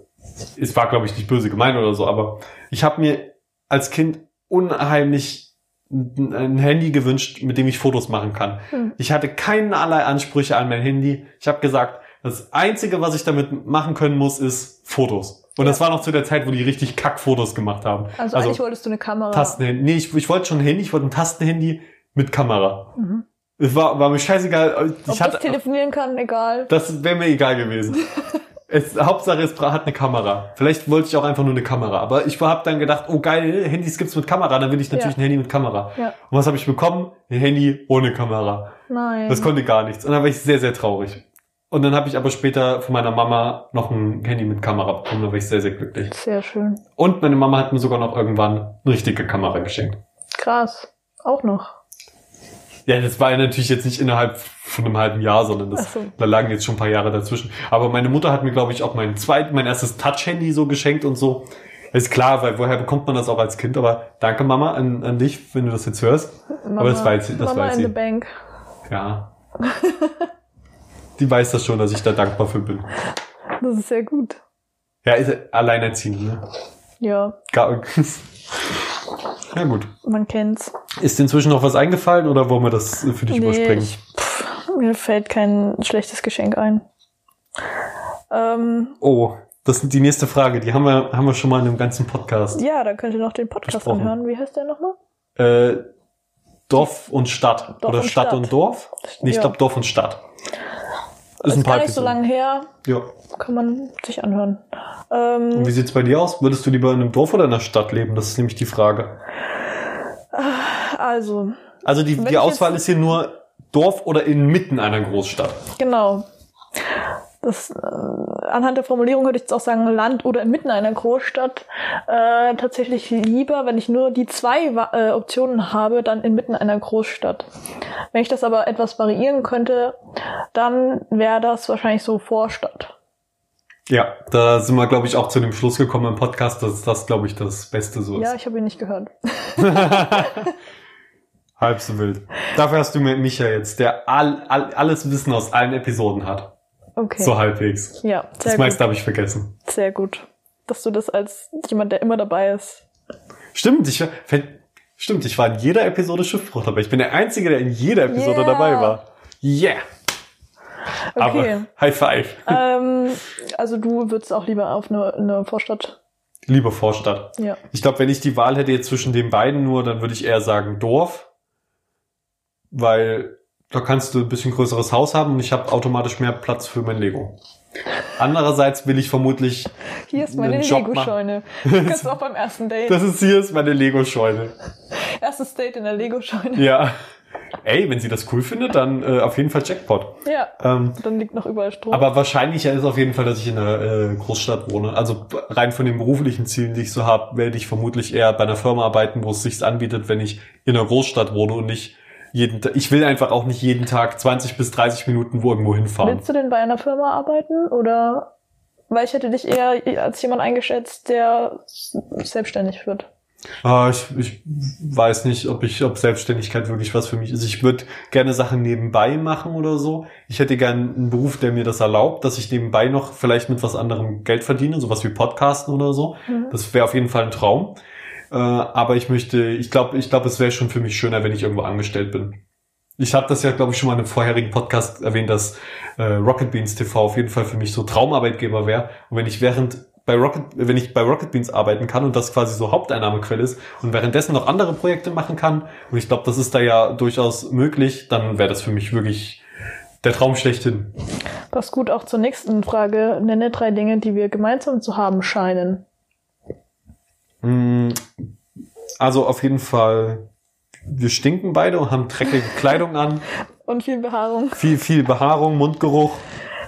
es war glaube ich nicht böse gemeint oder so, aber ich habe mir als Kind unheimlich ein Handy gewünscht, mit dem ich Fotos machen kann. Hm. Ich hatte keinerlei Ansprüche an mein Handy. Ich habe gesagt, das Einzige, was ich damit machen können muss, ist Fotos. Und ja. das war noch zu der Zeit, wo die richtig Kackfotos gemacht haben. Also, also eigentlich wolltest du eine Kamera. Tastenhandy. Nee, ich, ich wollte schon ein Handy, ich wollte ein Tastenhandy mit Kamera. Mhm. Es war, war mir scheißegal. Ich Ob hatte, das telefonieren kann, egal. Das wäre mir egal gewesen. (laughs) Es, Hauptsache, es hat eine Kamera. Vielleicht wollte ich auch einfach nur eine Kamera. Aber ich habe dann gedacht, oh geil, Handys gibt's mit Kamera, dann will ich natürlich ja. ein Handy mit Kamera. Ja. Und was habe ich bekommen? Ein Handy ohne Kamera. Nein. Das konnte gar nichts. Und dann war ich sehr, sehr traurig. Und dann habe ich aber später von meiner Mama noch ein Handy mit Kamera bekommen. Da war ich sehr, sehr glücklich. Sehr schön. Und meine Mama hat mir sogar noch irgendwann eine richtige Kamera geschenkt. Krass. Auch noch. Ja, das war natürlich jetzt nicht innerhalb von einem halben Jahr, sondern das, so. da lagen jetzt schon ein paar Jahre dazwischen. Aber meine Mutter hat mir, glaube ich, auch mein zweit, mein erstes Touch-Handy so geschenkt und so. Ist klar, weil woher bekommt man das auch als Kind? Aber danke Mama an, an dich, wenn du das jetzt hörst. Mama, aber das weiß, das Mama weiß in sie. the bank. Ja. Die weiß das schon, dass ich da dankbar für bin. Das ist sehr gut. Ja, ist alleinerziehend, ne? Ja. Gar, (laughs) ja, gut. Man kennt's. Ist inzwischen noch was eingefallen oder wollen wir das für dich nee, überspringen? Ich, pff, mir fällt kein schlechtes Geschenk ein. Ähm, oh, das ist die nächste Frage. Die haben wir, haben wir schon mal in dem ganzen Podcast. Ja, dann könnt ihr noch den Podcast besprochen. anhören. Wie heißt der nochmal? Äh, Dorf und Stadt. Dorf oder und Stadt, Stadt, und Dorf? Nee, ich ja. glaube Dorf und Stadt. Ist, ist gar nicht so lange her. Ja. Kann man sich anhören. Ähm, Und wie sieht's bei dir aus? Würdest du lieber in einem Dorf oder in einer Stadt leben? Das ist nämlich die Frage. Also. Also die, die Auswahl ist hier nur Dorf oder inmitten einer Großstadt. Genau. Das, äh, anhand der Formulierung würde ich jetzt auch sagen, Land oder inmitten einer Großstadt. Äh, tatsächlich lieber, wenn ich nur die zwei äh, Optionen habe, dann inmitten einer Großstadt. Wenn ich das aber etwas variieren könnte, dann wäre das wahrscheinlich so Vorstadt. Ja, da sind wir, glaube ich, auch zu dem Schluss gekommen im Podcast, dass das, glaube ich, das Beste so ist. Ja, ich habe ihn nicht gehört. (laughs) Halb so wild. Dafür hast du mich ja jetzt, der all, all, alles Wissen aus allen Episoden hat. Okay. So halbwegs. Ja, sehr Das meiste habe ich vergessen. Sehr gut. Dass du das als jemand, der immer dabei ist. Stimmt, ich, stimmt, ich war in jeder Episode Schiffbruch dabei. Ich bin der Einzige, der in jeder Episode yeah. dabei war. Yeah! Okay. Aber High Five. (laughs) Ähm, also du würdest auch lieber auf eine, eine Vorstadt. Lieber Vorstadt. Ja. Ich glaube, wenn ich die Wahl hätte jetzt zwischen den beiden nur, dann würde ich eher sagen Dorf. Weil da kannst du ein bisschen größeres Haus haben und ich habe automatisch mehr Platz für mein Lego. Andererseits will ich vermutlich. Hier ist meine Lego-Scheune. Du (laughs) kannst auch beim ersten Date. Das ist hier ist meine Lego-Scheune. Erstes Date in der Lego-Scheune. Ja. ey, wenn sie das cool findet, dann äh, auf jeden Fall Jackpot. Ja, Ähm, dann liegt noch überall Strom. aber wahrscheinlicher ist auf jeden Fall, dass ich in einer äh, Großstadt wohne. Also rein von den beruflichen Zielen, die ich so habe, werde ich vermutlich eher bei einer Firma arbeiten, wo es sich anbietet, wenn ich in einer Großstadt wohne und nicht jeden Tag. Ich will einfach auch nicht jeden Tag 20 bis 30 Minuten wo irgendwo hinfahren. Willst du denn bei einer Firma arbeiten oder? Weil ich hätte dich eher als jemand eingeschätzt, der selbstständig wird. Ah, ich, ich weiß nicht, ob ich, ob Selbstständigkeit wirklich was für mich ist. Ich würde gerne Sachen nebenbei machen oder so. Ich hätte gerne einen Beruf, der mir das erlaubt, dass ich nebenbei noch vielleicht mit was anderem Geld verdiene, sowas wie Podcasten oder so. Mhm. Das wäre auf jeden Fall ein Traum. Äh, aber ich möchte, ich glaube, ich glaube, es wäre schon für mich schöner, wenn ich irgendwo angestellt bin. Ich habe das ja, glaube ich, schon mal in einem vorherigen Podcast erwähnt, dass äh, Rocket Beans TV auf jeden Fall für mich so Traumarbeitgeber wäre. Und wenn ich während bei Rocket, wenn ich bei Rocket Beans arbeiten kann und das quasi so Haupteinnahmequelle ist und währenddessen noch andere Projekte machen kann, und ich glaube, das ist da ja durchaus möglich, dann wäre das für mich wirklich der Traum schlechthin. Passt gut auch zur nächsten Frage. Nenne drei Dinge, die wir gemeinsam zu haben scheinen. Mm, Also auf jeden Fall, wir stinken beide und haben dreckige Kleidung an, (laughs) Und viel Behaarung. viel, viel Behaarung, Mundgeruch.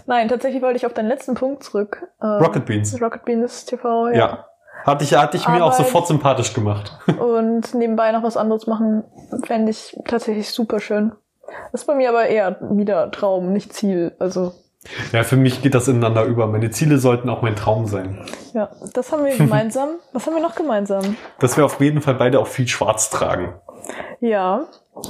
Nein, tatsächlich wollte ich auf deinen letzten Punkt zurück. Ähm, Rocket Beans. Rocket Beans TV, Ja. ja. Hatte ich, hatte ich mir auch sofort sympathisch gemacht. (laughs) Und nebenbei noch was anderes machen, fände ich tatsächlich super schön. Das ist bei mir aber eher wieder Traum, nicht Ziel. Also, Ja, für mich geht das ineinander über. Meine Ziele sollten auch mein Traum sein. ja, das haben wir gemeinsam. (laughs) was haben wir noch gemeinsam? Dass wir auf jeden Fall beide auch viel schwarz tragen. Ja, (laughs)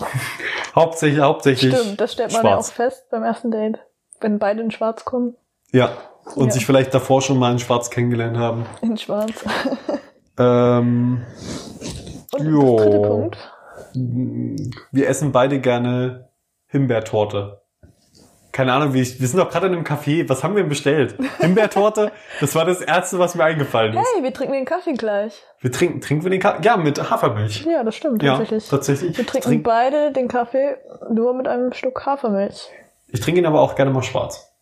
Hauptsächlich, hauptsächlich. stimmt. Das stellt man ja auch schwarz. fest beim ersten Date. Wenn beide in schwarz kommen. Ja. Und Ja. sich vielleicht davor schon mal in schwarz kennengelernt haben. In schwarz. (laughs) Ähm, Und Jo. dritte Punkt. wir essen beide gerne Himbeertorte. Keine Ahnung, wie ich, wir sind doch gerade in einem Café. Was haben wir denn bestellt? Himbeertorte? Das war das Erste, was mir eingefallen ist. Hey, wir trinken den Kaffee gleich. Wir trinken, trinken wir den Kaffee? Ja, mit Hafermilch. Ja, das stimmt Ja, tatsächlich. tatsächlich. Wir trinken Trink- beide den Kaffee nur mit einem Stück Hafermilch. Ich trinke ihn aber auch gerne mal schwarz.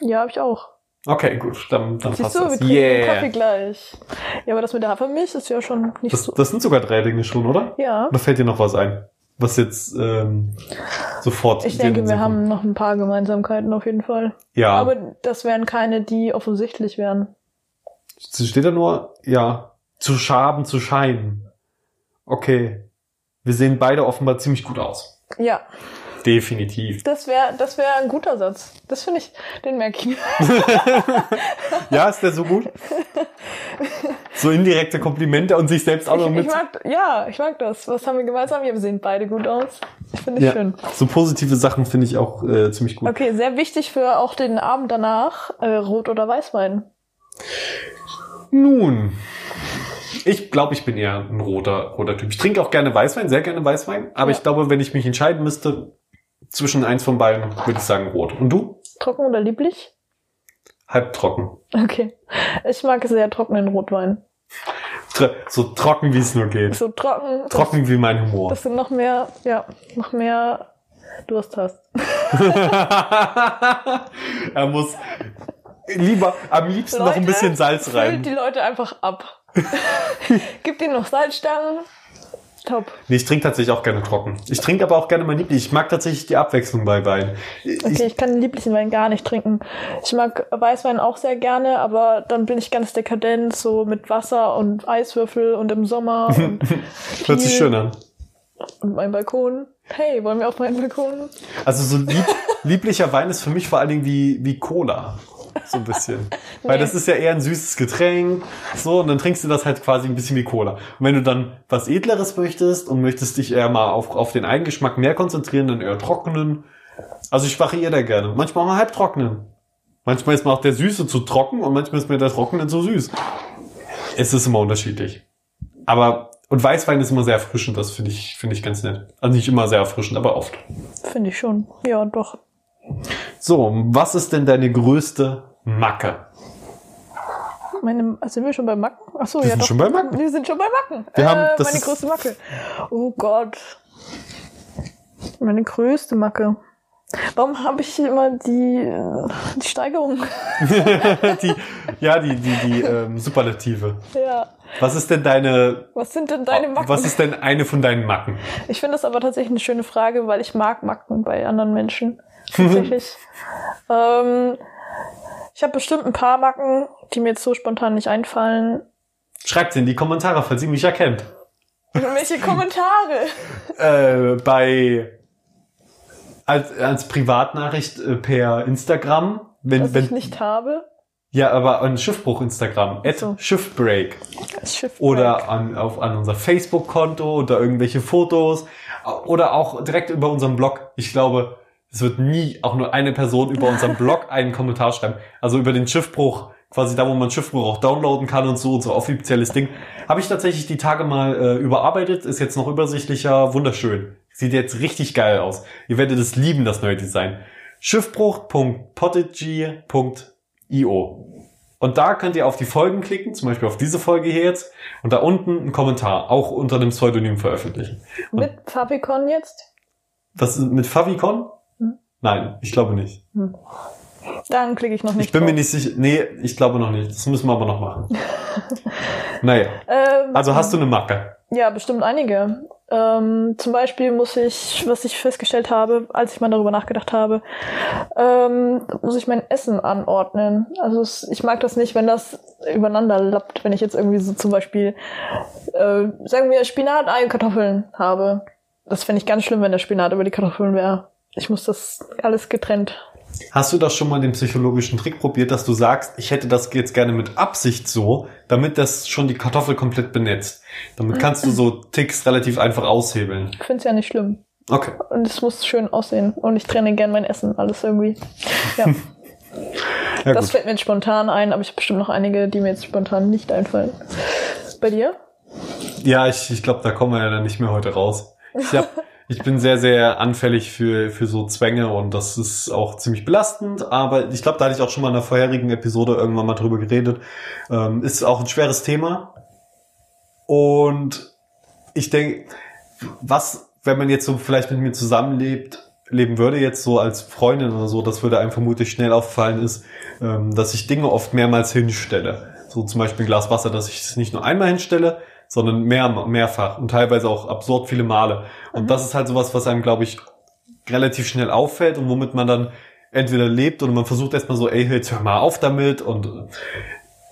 Ja, hab ich auch. Okay, gut, dann, dann Siehst passt du, wir das. trinken den Kaffee Yeah. gleich. Ja, aber das mit der Hafermilch ist ja schon nicht Das, so. das sind sogar drei Dinge schon, oder? Ja. Oder fällt dir noch was ein? Was jetzt ähm, sofort. Ich denke, den wir haben noch ein paar Gemeinsamkeiten auf jeden Fall. Ja. Aber das wären keine, die offensichtlich wären. Steht da nur, ja, zu schaben, zu scheinen. Okay. Wir sehen beide offenbar ziemlich gut aus. Ja, Definitiv. das wäre das wär ein guter Satz. Das finde ich, den merke ich mir. (laughs) Ja, ist der so gut? So indirekte Komplimente und sich selbst auch noch mit. ich mag, ja, ich mag das. Was haben wir gemeinsam? Wir sehen beide gut aus. Ich finde ich Ja, schön. so positive Sachen finde ich auch äh, ziemlich gut. Okay, sehr wichtig für auch den Abend danach, äh, Rot- oder Weißwein. Nun, ich glaube, ich bin eher ein roter, roter Typ. Ich trinke auch gerne Weißwein, sehr gerne Weißwein. Aber Ja. ich glaube, wenn ich mich entscheiden müsste zwischen eins von beiden, würde ich sagen rot. Und du? Trocken oder lieblich? Halbtrocken. Okay. Ich mag sehr trockenen Rotwein. So trocken, wie es nur geht. So trocken. Trocken wie mein Humor. Dass du noch mehr, ja, noch mehr Durst hast. (laughs) er muss lieber, am liebsten noch ein Leute, bisschen Salz Füllt rein. die Leute einfach ab. (laughs) Gib ihnen noch Salzstangen. Top. Nee, ich trinke tatsächlich auch gerne trocken. Ich trinke aber auch gerne mal lieblich. Ich mag tatsächlich die Abwechslung bei Wein. Ich, Okay, ich kann lieblichen Wein gar nicht trinken. Ich mag Weißwein auch sehr gerne, aber dann bin ich ganz dekadent, so mit Wasser und Eiswürfel und im Sommer (laughs) und, hört sich schön an. und mein Balkon. Hey, wollen wir auf meinen Balkon? Also so lieb, (laughs) lieblicher Wein ist für mich vor allen Dingen wie, wie Cola. So ein bisschen. (laughs) Weil Nee. das ist ja eher ein süßes Getränk. So, und dann trinkst du das halt quasi ein bisschen wie Cola. Und wenn du dann was Edleres möchtest und möchtest dich eher mal auf, auf den Eigengeschmack mehr konzentrieren, dann eher trockenen. Also ich variiere da gerne. Manchmal auch mal halbtrockenen. Manchmal ist mir auch der Süße zu trocken und manchmal ist mir der Trockene zu süß. Es ist immer unterschiedlich. Aber, und Weißwein ist immer sehr erfrischend, das finde ich, finde ich ganz nett. Also nicht immer sehr erfrischend, aber oft. Finde ich schon. Ja, doch. So, was ist denn deine größte Macke? Meine, also sind wir schon bei Macken? Achso, Wir ja sind doch. schon bei Macken. Wir sind schon bei Macken. Wir haben- äh, das meine größte Macke. Oh Gott. Meine größte Macke. Warum habe ich immer die, äh, die Steigerung? (laughs) die, ja, die, die, die ähm, Superlative. ja. Was ist denn deine, Was sind denn deine Macken? was ist denn eine von deinen Macken? Ich finde das aber tatsächlich eine schöne Frage, weil ich mag Macken bei anderen Menschen. Tatsächlich. (laughs) ähm, ich habe bestimmt ein paar Macken, die mir jetzt so spontan nicht einfallen. Schreibt in die Kommentare, falls ihr mich erkennt. Welche Kommentare? (laughs) Äh, bei als, als Privatnachricht äh, per Instagram, wenn, Was ich wenn nicht habe. ja, aber an Schiffbruch Instagram, at so. Schiffbreak Das Schiff oder an, auf, an unser Facebook-Konto oder irgendwelche Fotos oder auch direkt über unseren Blog. Ich glaube, es wird nie auch nur eine Person über unseren (laughs) Blog einen Kommentar schreiben. Also über den Schiffbruch, quasi da, wo man Schiffbruch auch downloaden kann und so, unser offizielles Ding. Habe ich tatsächlich die Tage mal äh, überarbeitet, ist jetzt noch übersichtlicher, wunderschön. Sieht jetzt richtig geil aus. Ihr werdet es lieben, das neue Design. Schiffbruch.podigy.io und da könnt ihr auf die Folgen klicken, zum Beispiel auf diese Folge hier jetzt, und da unten einen Kommentar, auch unter dem Pseudonym veröffentlichen. Mit Fabicon jetzt? Was ist mit Favicon? Hm. Nein, ich glaube nicht. Dann klicke ich noch nicht Ich bin mir drauf. nicht sicher. Nee, ich glaube noch nicht. Das müssen wir aber noch machen. (laughs) naja. Ähm, Also hast du eine Macke. Ja, bestimmt einige. Ähm, zum Beispiel muss ich, was ich festgestellt habe, als ich mal darüber nachgedacht habe, ähm, muss ich mein Essen anordnen. Also es, ich mag das nicht, wenn das übereinander lappt, wenn ich jetzt irgendwie so zum Beispiel, äh, sagen wir, Spinat, Ei und Kartoffeln habe. Das fände ich ganz schlimm, wenn der Spinat über die Kartoffeln wäre. Ich muss das alles getrennt. Hast du das schon mal den psychologischen Trick probiert, dass du sagst, ich hätte das jetzt gerne mit Absicht so, damit das schon die Kartoffel komplett benetzt? Damit kannst du so Ticks relativ einfach aushebeln. Ich finde es ja nicht schlimm. Okay. Und es muss schön aussehen. Und ich trenne gern mein Essen, alles irgendwie. Ja. (laughs) Ja, Das gut. fällt mir jetzt spontan ein, aber ich habe bestimmt noch einige, die mir jetzt spontan nicht einfallen. Bei dir? Ja, ich, ich glaube, da kommen wir ja dann nicht mehr heute raus. Ich, hab, (laughs) ich bin sehr, sehr anfällig für, für so Zwänge und das ist auch ziemlich belastend, aber ich glaube, da hatte ich auch schon mal in einer vorherigen Episode irgendwann mal drüber geredet. Ähm, ist auch ein schweres Thema. Und ich denke, was, wenn man jetzt so vielleicht mit mir zusammenlebt, leben würde jetzt so als Freundin oder so, das würde einem vermutlich schnell auffallen, ist, ähm, dass ich Dinge oft mehrmals hinstelle. So zum Beispiel ein Glas Wasser, dass ich es nicht nur einmal hinstelle, sondern mehr, mehrfach und teilweise auch absurd viele Male. Und das ist halt sowas, was einem, glaube ich, relativ schnell auffällt und womit man dann entweder lebt oder man versucht erstmal so, ey, jetzt hör mal auf damit und äh,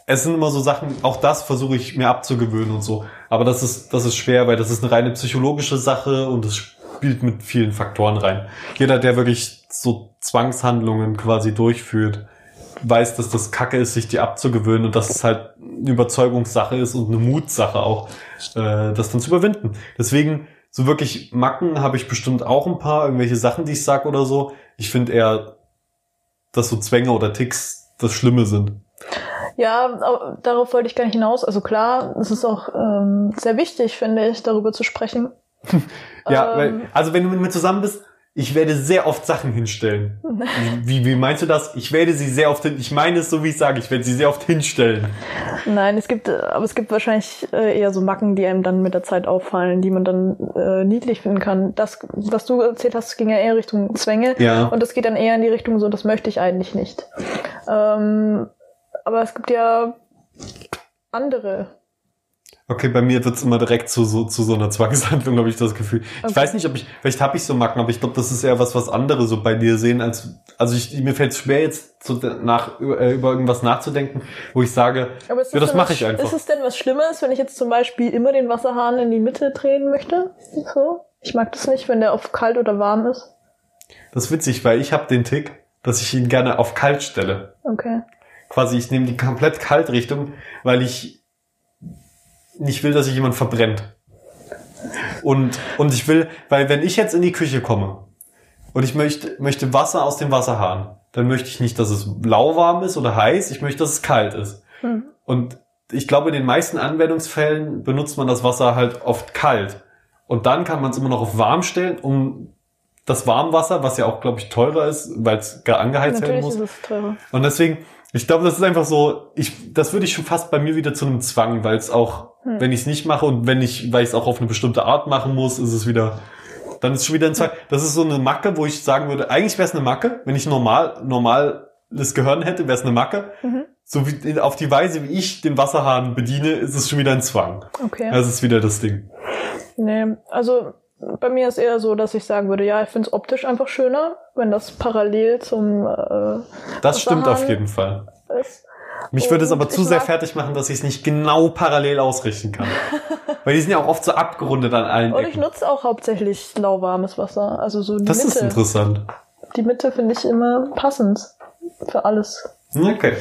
es sind immer so Sachen, auch das versuche ich mir abzugewöhnen und so. Aber das ist, das ist schwer, weil das ist eine reine psychologische Sache und es spielt mit vielen Faktoren rein. Jeder, der wirklich so Zwangshandlungen quasi durchführt, weiß, dass das Kacke ist, sich die abzugewöhnen und dass es halt eine Überzeugungssache ist und eine Mutsache auch, äh, das dann zu überwinden. Deswegen, so wirklich Macken habe ich bestimmt auch ein paar, irgendwelche Sachen, die ich sag oder so. Ich finde eher, dass so Zwänge oder Ticks das Schlimme sind. Ja, au- darauf wollte ich gar nicht hinaus. Also klar, es ist auch ähm, sehr wichtig, finde ich, darüber zu sprechen. (laughs) Ja, Ähm. weil, also wenn du mit mir zusammen bist, ich werde sehr oft Sachen hinstellen. (laughs) Wie, wie meinst du das? Ich werde sie sehr oft hin, ich meine es so, wie ich sage, ich werde sie sehr oft hinstellen. Nein, es gibt, aber es gibt wahrscheinlich äh, eher so Macken, die einem dann mit der Zeit auffallen, die man dann äh, niedlich finden kann. Das, was du erzählt hast, ging ja eher Richtung Zwänge. Ja. Und das geht dann eher in die Richtung so, das möchte ich eigentlich nicht. Ähm, aber es gibt ja andere. Okay, bei mir wird's immer direkt zu so, zu so einer Zwangshandlung, habe ich das Gefühl. Ich Okay. weiß nicht, ob ich, vielleicht habe ich so Macken, aber ich glaube, das ist eher was, was andere so bei dir sehen, als, also ich, mir fällt es schwer, jetzt so nach, äh, über irgendwas nachzudenken, wo ich sage, Aber ja, das mache ich einfach. Ist es denn was Schlimmes, wenn ich jetzt zum Beispiel immer den Wasserhahn in die Mitte drehen möchte? So? Ich mag das nicht, wenn der auf kalt oder warm ist. Das ist witzig, weil ich habe den Tick, dass ich ihn gerne auf kalt stelle. Okay. quasi, ich nehme die komplett Kaltrichtung, weil ich nicht will, dass sich jemand verbrennt. Und, und ich will, weil wenn ich jetzt in die Küche komme und ich möchte, möchte Wasser aus dem Wasserhahn, dann möchte ich nicht, dass es lauwarm ist oder heiß, ich möchte, dass es kalt ist. Hm. Und ich glaube, in den meisten Anwendungsfällen benutzt man das Wasser halt oft kalt. Und dann kann man es immer noch auf warm stellen, um das Warmwasser, was ja auch, glaube ich, teurer ist, weil es gar angeheizt werden Natürlich muss. ist es teurer. Und deswegen, ich glaube, das ist einfach so, ich, das würde ich schon fast bei mir wieder zu einem Zwang, weil es auch, Hm. wenn ich es nicht mache und wenn ich, weil ich es auch auf eine bestimmte Art machen muss, ist es wieder Dann ist schon wieder ein Zwang. Das ist so eine Macke, wo ich sagen würde, eigentlich wäre es eine Macke, wenn ich normal, normal das Gehirn hätte, wäre es eine Macke. Mhm. So wie auf die Weise, wie ich den Wasserhahn bediene, ist es schon wieder ein Zwang. Okay. Das ist wieder das Ding. Nee, also bei mir ist eher so, dass ich sagen würde, ja, ich finde es optisch einfach schöner, wenn das parallel zum äh, Das stimmt auf jeden Fall. ist. Mich würde es aber zu ich sehr fertig machen, dass ich es nicht genau parallel ausrichten kann. (laughs) Weil die sind ja auch oft so abgerundet an allen Und ich Ecken. nutze auch hauptsächlich lauwarmes Wasser. Also so die Das ist Mitte. interessant. Die Mitte finde ich immer passend für alles. Okay.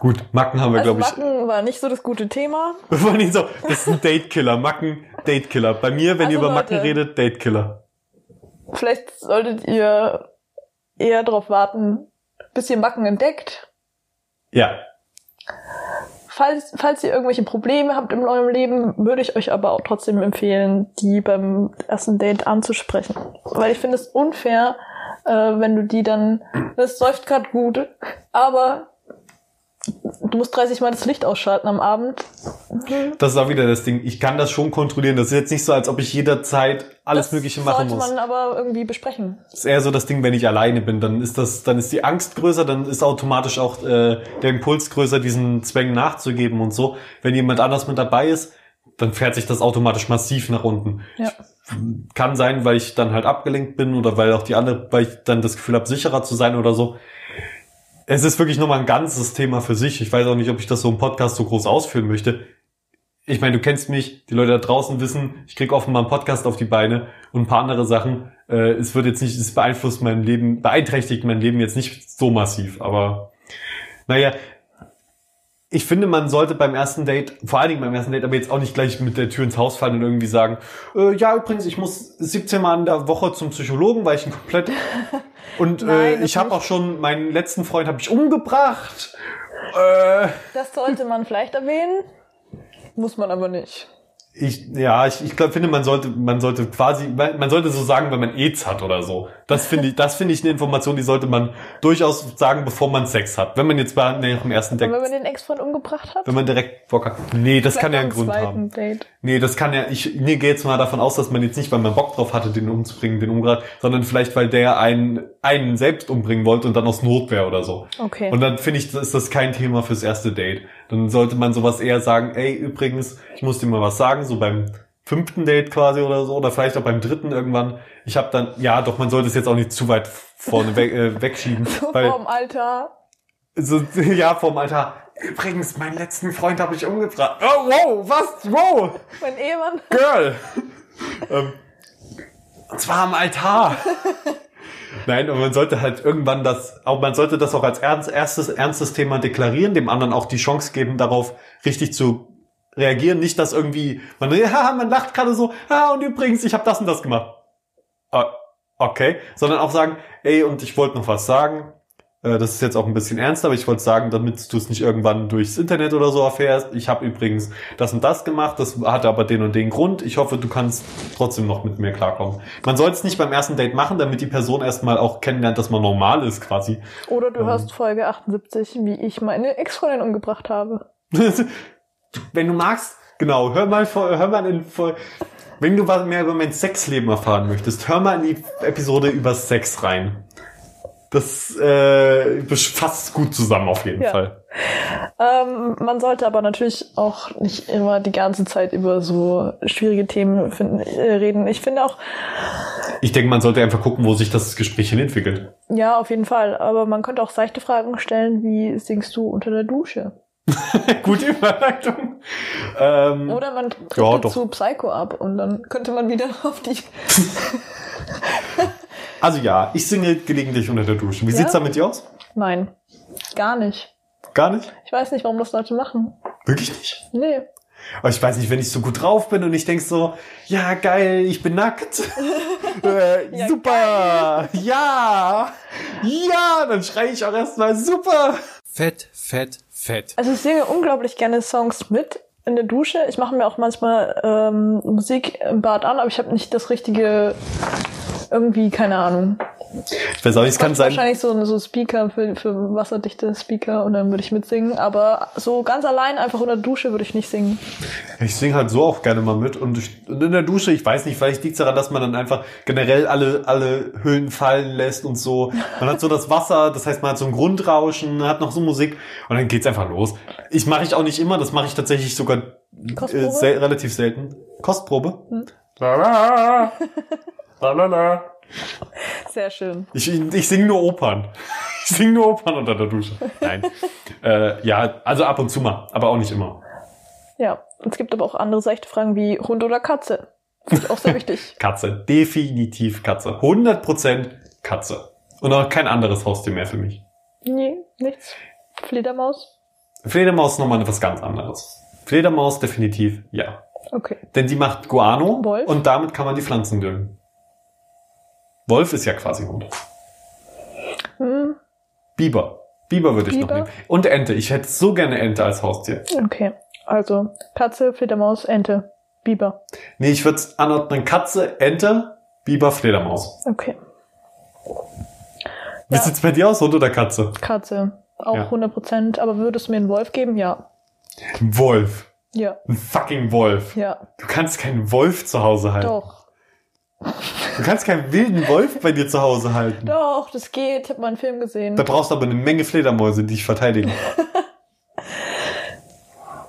Gut, Macken haben wir, Also glaube ich. Macken war nicht so das gute Thema. (laughs) Vor allem so, das ist ein Datekiller. Macken, Datekiller. Bei mir, wenn ihr Also über Macken Leute. redet, Datekiller. Vielleicht solltet ihr eher darauf warten, bis ihr Macken entdeckt. Ja. Falls, falls ihr irgendwelche Probleme habt in eurem Leben, würde ich euch aber auch trotzdem empfehlen, die beim ersten Date anzusprechen. Weil ich finde es unfair, äh, wenn du die dann, das läuft gerade gut, aber du musst 30 Mal das Licht ausschalten am Abend. Das ist auch wieder das Ding. Ich kann das schon kontrollieren. Das ist jetzt nicht so, als ob ich jederzeit alles das Mögliche machen sollte muss. man aber irgendwie besprechen. Das ist eher so das Ding, wenn ich alleine bin, dann ist das, dann ist die Angst größer, dann ist automatisch auch äh, der Impuls größer, diesen Zwängen nachzugeben und so. Wenn jemand anders mit dabei ist, dann fährt sich das automatisch massiv nach unten. Ja. Kann sein, weil ich dann halt abgelenkt bin oder weil auch die andere, weil ich dann das Gefühl habe, sicherer zu sein oder so. Es ist wirklich nochmal ein ganzes Thema für sich. Ich weiß auch nicht, ob ich das so im Podcast so groß ausführen möchte. Ich meine, du kennst mich, die Leute da draußen wissen, ich krieg offenbar einen Podcast auf die Beine und ein paar andere Sachen. Äh, es wird jetzt nicht, es beeinflusst mein Leben, beeinträchtigt mein Leben jetzt nicht so massiv, aber naja, ich finde, man sollte beim ersten Date, vor allen Dingen beim ersten Date, aber jetzt auch nicht gleich mit der Tür ins Haus fallen und irgendwie sagen, äh, ja, übrigens, ich muss 17 Mal in der Woche zum Psychologen, weil ich ein komplett (laughs) und Nein, äh, ich habe auch schon meinen letzten Freund habe ich umgebracht. Äh, Das sollte man vielleicht erwähnen, muss man aber nicht. ich, ja, ich, ich glaube, finde, man sollte, man sollte quasi, man sollte so sagen, wenn man AIDS hat oder so. Das finde ich, das finde ich eine Information, die sollte man durchaus sagen, bevor man Sex hat. Wenn man jetzt bei nach dem ersten Date, wenn man den Ex-Freund umgebracht hat? wenn man direkt Bock hat. Nee, das kann ja einen Vielleicht Grund haben. Date. Nee, das kann ja, ich nee, gehe jetzt mal davon aus, dass man jetzt nicht, weil man Bock drauf hatte, den umzubringen, den umgebracht, sondern vielleicht, weil der einen, einen selbst umbringen wollte und dann aus Notwehr oder so. Okay. Und dann finde ich, ist das kein Thema fürs erste Date. Dann sollte man sowas eher sagen, ey, übrigens, ich muss dir mal was sagen, so beim fünften Date quasi oder so, oder vielleicht auch beim dritten irgendwann. Ich habe dann, ja, doch, man sollte es jetzt auch nicht zu weit vorne weg, äh, (laughs) wegschieben, weil Vorm Alter. so, (laughs) ja, vom Alter. Übrigens, meinen letzten Freund habe ich umgebracht. Oh, wow, was? Wow, Mein Ehemann. Girl. (laughs) ähm, und zwar am Altar. Nein, aber man sollte halt irgendwann das, auch man sollte das auch als ernst, erstes ernstes Thema deklarieren, dem anderen auch die Chance geben, darauf richtig zu reagieren. Nicht, dass irgendwie man, ja, man lacht gerade so, ah, und übrigens, ich habe das und das gemacht. Ah, okay, sondern auch sagen, ey, und ich wollte noch was sagen. Äh, Das ist jetzt auch ein bisschen ernster, aber ich wollte sagen, damit du es nicht irgendwann durchs Internet oder so erfährst. Ich habe übrigens das und das gemacht, das hatte aber den und den Grund. Ich hoffe, du kannst trotzdem noch mit mir klarkommen. Man soll es nicht beim ersten Date machen, damit die Person erstmal auch kennenlernt, dass man normal ist quasi. Oder du Ähm. hörst Folge 78, wie ich meine Ex-Freundin umgebracht habe. (laughs) Wenn du magst, genau, hör mal, vor- hör mal in, vor- wenn du was mehr über mein Sexleben erfahren möchtest, hör mal in die Episode über Sex rein. Das äh, fasst gut zusammen auf jeden Ja. Fall. Ähm, man sollte aber natürlich auch nicht immer die ganze Zeit über so schwierige Themen finden, äh, reden. Ich finde auch, Ich denke, man sollte einfach gucken, wo sich das Gespräch hin entwickelt. ja, auf jeden Fall. Aber man könnte auch seichte Fragen stellen, wie singst du unter der Dusche? (laughs) Gute Überleitung. Ähm, Oder man trifft Ja, ja, doch. zu Psycho ab und dann könnte man wieder (laughs) auf die. (laughs) also ja, ich singe gelegentlich unter der Dusche. Wie Ja? sieht's da mit dir aus? Nein, gar nicht. Gar nicht? Ich weiß nicht, warum das Leute machen. Wirklich nicht? Nee. Aber ich weiß nicht, wenn ich so gut drauf bin und ich denk so, ja geil, ich bin nackt. äh, Ja, super. Ja. Ja, dann schreie ich auch erstmal super. Fett, fett, fett. Also ich singe unglaublich gerne Songs mit in der Dusche. Ich mache mir auch manchmal ähm, Musik im Bad an, aber ich habe nicht das richtige, irgendwie, keine Ahnung. Ich weiß auch nicht, es kann sein. Wahrscheinlich so, so Speaker für, für wasserdichte Speaker und dann würde ich mitsingen. Aber so ganz allein einfach unter der Dusche würde ich nicht singen. Ich singe halt so auch gerne mal mit und, ich, und in der Dusche, ich weiß nicht, vielleicht liegt es daran, dass man dann einfach generell alle, alle Hüllen fallen lässt und so. Man hat so das Wasser, das heißt, man hat so ein Grundrauschen, hat noch so Musik und dann geht's einfach los. Ich mache ich auch nicht immer, das mache ich tatsächlich sogar äh, sel relativ selten. Kostprobe? Hm. La la. La la la. Sehr schön. Ich, ich singe nur Opern. (laughs) Ich singe nur Opern unter der Dusche. Nein. äh, ja, also ab und zu mal, aber auch nicht immer. Ja, es gibt aber auch andere seichte Fragen wie Hund oder Katze. Finde ich auch sehr (laughs) wichtig. Katze. Definitiv Katze. 100% Katze. Und auch kein anderes Haustier mehr für mich. Nee, nichts. Fledermaus? Fledermaus ist nochmal etwas ganz anderes. Fledermaus definitiv ja. Okay. Denn die macht Guano Wolf? und damit kann man die Pflanzen düngen. Wolf ist ja quasi Hund. Hm, Biber. Biber würde ich Biber? noch nehmen. Und Ente. Ich hätte so gerne Ente als Haustier. okay. Also, Katze, Fledermaus, Ente, Biber. Nee, ich würde anordnen Katze, Ente, Biber, Fledermaus. Okay. Wie Ja. sieht's bei dir aus, Hund oder Katze? Katze. Auch Ja. 100 Prozent. Aber würdest du mir einen Wolf geben? Ja. Ein Wolf. Ja. Ein fucking Wolf. Ja. Du kannst keinen Wolf zu Hause halten. Doch. Du kannst keinen wilden Wolf bei dir zu Hause halten. Doch, das geht. Ich habe mal einen Film gesehen. Da brauchst du aber eine Menge Fledermäuse, die dich verteidigen.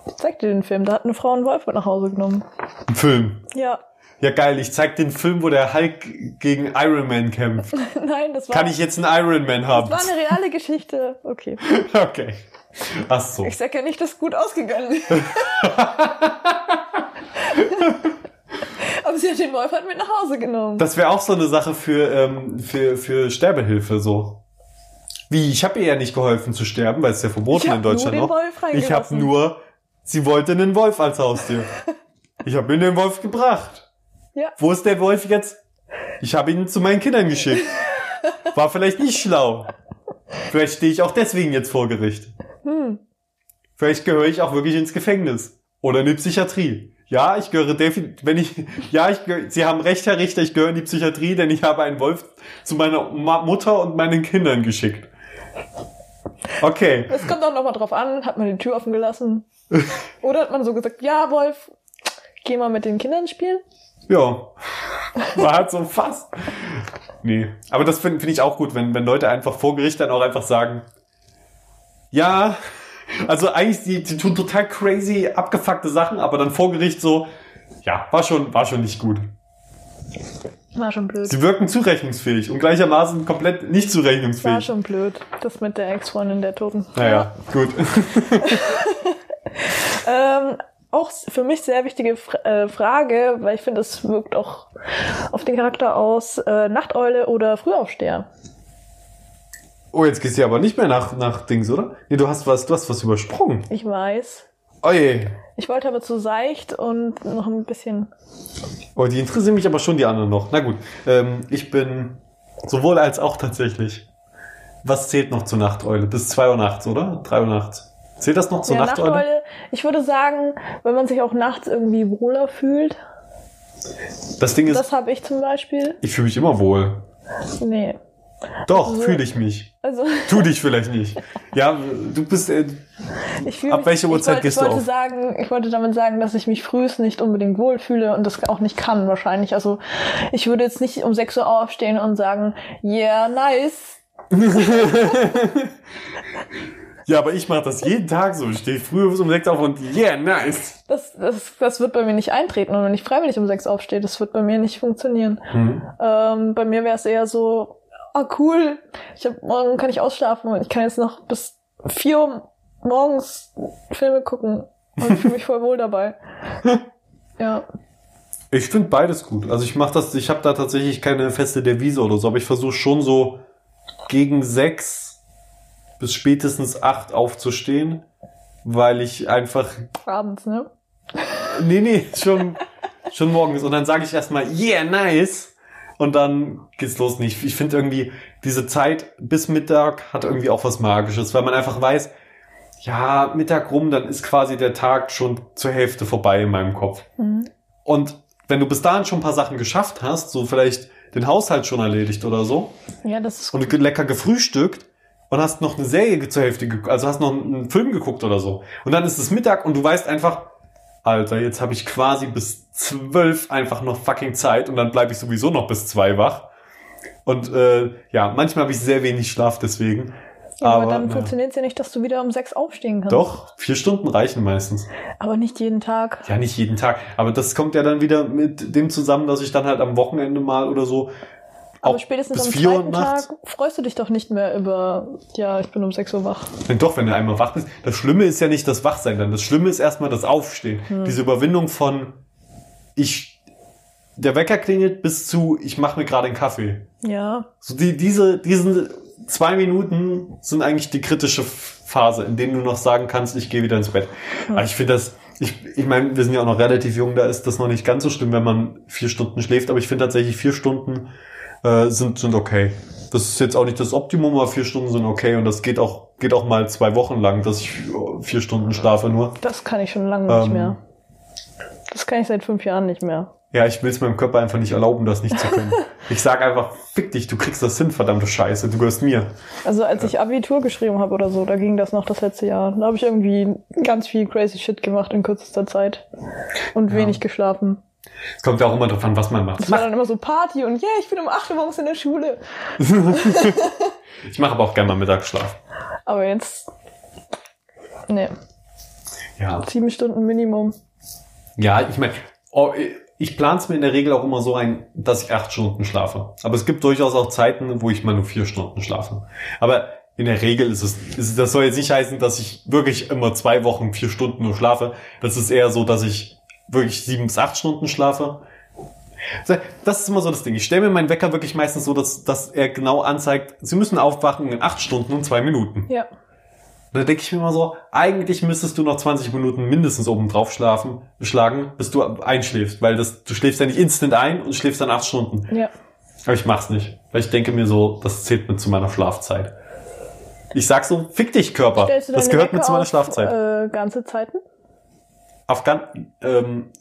Ich zeig dir den Film. Da hat eine Frau einen Wolf mit nach Hause genommen. Ein Film. Ja. Ja, geil. Ich zeig den Film, wo der Hulk gegen Iron Man kämpft. (laughs) Nein, das war, Kann ich jetzt einen Iron Man haben? das war eine reale Geschichte. Okay. (laughs) Okay. Ach so. Ich sag ja nicht, dass gut ausgegangen ist. (laughs) Aber sie hat den Wolf halt mit nach Hause genommen. Das wäre auch so eine Sache für, ähm, für, für Sterbehilfe, so. Wie, ich habe ihr ja nicht geholfen zu sterben, weil es ja verboten in Deutschland noch. Ich habe nur, sie wollte einen Wolf als Haustier. (laughs) ich habe ihr den Wolf gebracht. Ja. Wo ist der Wolf jetzt? Ich habe ihn zu meinen Kindern geschickt. (laughs) War vielleicht nicht schlau. Vielleicht stehe ich auch deswegen jetzt vor Gericht. Hm. Vielleicht gehöre ich auch wirklich ins Gefängnis. Oder in die Psychiatrie. Ja, ich gehöre definitiv, wenn ich, ja, ich gehöre, Sie haben recht, Herr Richter, ich gehöre in die Psychiatrie, denn ich habe einen Wolf zu meiner Mutter und meinen Kindern geschickt. Okay. Es kommt auch nochmal drauf an, hat man die Tür offen gelassen? (laughs) Oder hat man so gesagt, ja, Wolf, geh mal mit den Kindern spielen? Ja. War halt so fast. Nee. Aber das finde find ich auch gut, wenn, wenn Leute einfach vor Gericht dann auch einfach sagen, ja, also eigentlich, die, die tun total crazy, abgefuckte Sachen, aber dann vor Gericht so, ja, war schon, war schon nicht gut. War schon blöd. Sie wirken zurechnungsfähig und gleichermaßen komplett nicht War zurechnungsfähig. schon blöd. Das mit der Ex-Freundin der Toten. Naja, gut. (laughs) Ähm, auch für mich sehr wichtige Fra äh, Frage, weil ich finde, es wirkt auch auf den Charakter aus, äh, Nachteule oder Frühaufsteher. Oh, jetzt gehst du aber nicht mehr nach, nach Dings, oder? Nee, du hast was, du hast was übersprungen. Ich weiß. Oje. Ich wollte aber zu seicht und noch ein bisschen. Oh, die interessieren mich aber schon die anderen noch. Na gut, ähm, ich bin sowohl als auch tatsächlich. Was zählt noch zur Nachteule? Bis 2 Uhr nachts, oder? 3 Uhr nachts. Zählt das noch zur Ja, Nachteule? Nachteule. Ich würde sagen, wenn man sich auch nachts irgendwie wohler fühlt, Das Ding ist, das habe ich zum Beispiel. ich fühle mich immer wohl. Nee. Doch, Also- fühle ich mich. Also (laughs) Tu dich vielleicht nicht. Ja, du bist, äh, ich fühle Ab mich, welcher Uhrzeit ich wollte, gehst du ich wollte auf? sagen, ich wollte damit sagen, dass ich mich frühest nicht unbedingt wohlfühle und das auch nicht kann wahrscheinlich. Also ich würde jetzt nicht um 6 Uhr aufstehen und sagen, yeah, nice. (laughs) ja, aber ich mache das jeden Tag so. Ich stehe früh um 6 auf und yeah, nice. Das, das, das wird bei mir nicht eintreten. Und wenn ich freiwillig um 6 aufstehe, das wird bei mir nicht funktionieren. Hm. Ähm, bei mir wäre es eher so, ah cool, ich hab, morgen kann ich ausschlafen und ich kann jetzt noch bis 4 Uhr morgens Filme gucken und fühle mich voll wohl dabei. (laughs) Ja. Ich finde beides gut. Also ich mache das, ich habe da tatsächlich keine feste Devise oder so, aber ich versuche schon so gegen sechs bis spätestens acht aufzustehen, weil ich einfach, Abends, ne? nee, nee, schon, schon morgens. Und dann sage ich erstmal, yeah, nice. Und dann geht's los. nicht. Ich finde irgendwie, diese Zeit bis Mittag hat irgendwie auch was Magisches, weil man einfach weiß, ja, Mittag rum, dann ist quasi der Tag schon zur Hälfte vorbei in meinem Kopf. Mhm. Und wenn du bis dahin schon ein paar Sachen geschafft hast, so vielleicht den Haushalt schon erledigt oder so Ja, das ist und ge- lecker gefrühstückt und hast noch eine Serie zur Hälfte also hast noch einen Film geguckt oder so. Und dann ist es Mittag und du weißt einfach, Alter, jetzt habe ich quasi bis zwölf einfach noch fucking Zeit und dann bleibe ich sowieso noch bis zwei wach. Und äh, ja, manchmal habe ich sehr wenig Schlaf deswegen. Ja, aber, aber dann funktioniert es ja nicht, dass du wieder um sechs aufstehen kannst. Doch, vier Stunden reichen meistens. Aber nicht jeden Tag. Ja, nicht jeden Tag. Aber das kommt ja dann wieder mit dem zusammen, dass ich dann halt am Wochenende mal oder so Aber spätestens am zweiten. Tag freust du dich doch nicht mehr über, ja, ich bin um sechs Uhr wach. Denn doch, wenn du einmal wach bist. Das Schlimme ist ja nicht das Wachsein dann. Das Schlimme ist erstmal das Aufstehen. Hm. Diese Überwindung von ich, der Wecker klingelt bis zu, ich mache mir gerade einen Kaffee. Ja, So die, diese, diesen zwei Minuten sind eigentlich die kritische Phase, in denen du noch sagen kannst, ich gehe wieder ins Bett. Aber ich finde das, ich, ich meine, wir sind ja auch noch relativ jung, da ist das noch nicht ganz so schlimm, wenn man vier Stunden schläft, aber ich finde tatsächlich vier Stunden äh, sind, sind okay. Das ist jetzt auch nicht das Optimum, aber vier Stunden sind okay und das geht auch, geht auch mal zwei Wochen lang, dass ich vier Stunden schlafe nur. das kann ich schon lange nicht Ähm. mehr. Das kann ich seit fünf Jahren nicht mehr. Ja, ich will es meinem Körper einfach nicht erlauben, das nicht zu können. (laughs) ich sag einfach, fick dich, du kriegst das hin, verdammte Scheiße, du gehörst mir. Also als ich Abitur geschrieben habe oder so, da ging das noch das letzte Jahr. Da habe ich irgendwie ganz viel crazy shit gemacht in kürzester Zeit. Und Ja. wenig geschlafen. Es kommt ja auch immer drauf an, was man macht. Das war dann immer so Party und yeah, ich bin um 8 Uhr morgens in der Schule. (laughs) Ich mache aber auch gerne mal Mittagsschlaf. Aber jetzt. Nee, Ja, sieben Stunden Minimum. ja ich meine, oh, ich plane es mir in der Regel auch immer so ein, dass ich acht Stunden schlafe. Aber es gibt durchaus auch Zeiten, wo ich mal nur vier Stunden schlafe. Aber in der Regel ist es, ist es, das soll jetzt nicht heißen, dass ich wirklich immer zwei Wochen vier Stunden nur schlafe. Das ist eher so, dass ich wirklich sieben bis acht Stunden schlafe. Das ist immer so das Ding. Ich stelle mir meinen Wecker wirklich meistens so, dass, dass er genau anzeigt, Sie müssen aufwachen in acht Stunden und zwei Minuten. Ja. Da denke ich mir immer so, eigentlich müsstest du noch 20 Minuten mindestens oben drauf schlafen, schlagen, bis du einschläfst, weil das, du schläfst ja nicht instant ein und schläfst dann acht Stunden. Ja. Aber ich mach's nicht, weil ich denke mir so, das zählt mit zu meiner Schlafzeit. Ich sag so, fick dich Körper. Das gehört mit Wecker zu meiner auf, Schlafzeit. Äh, ganze Zeiten? Auf gar, ähm,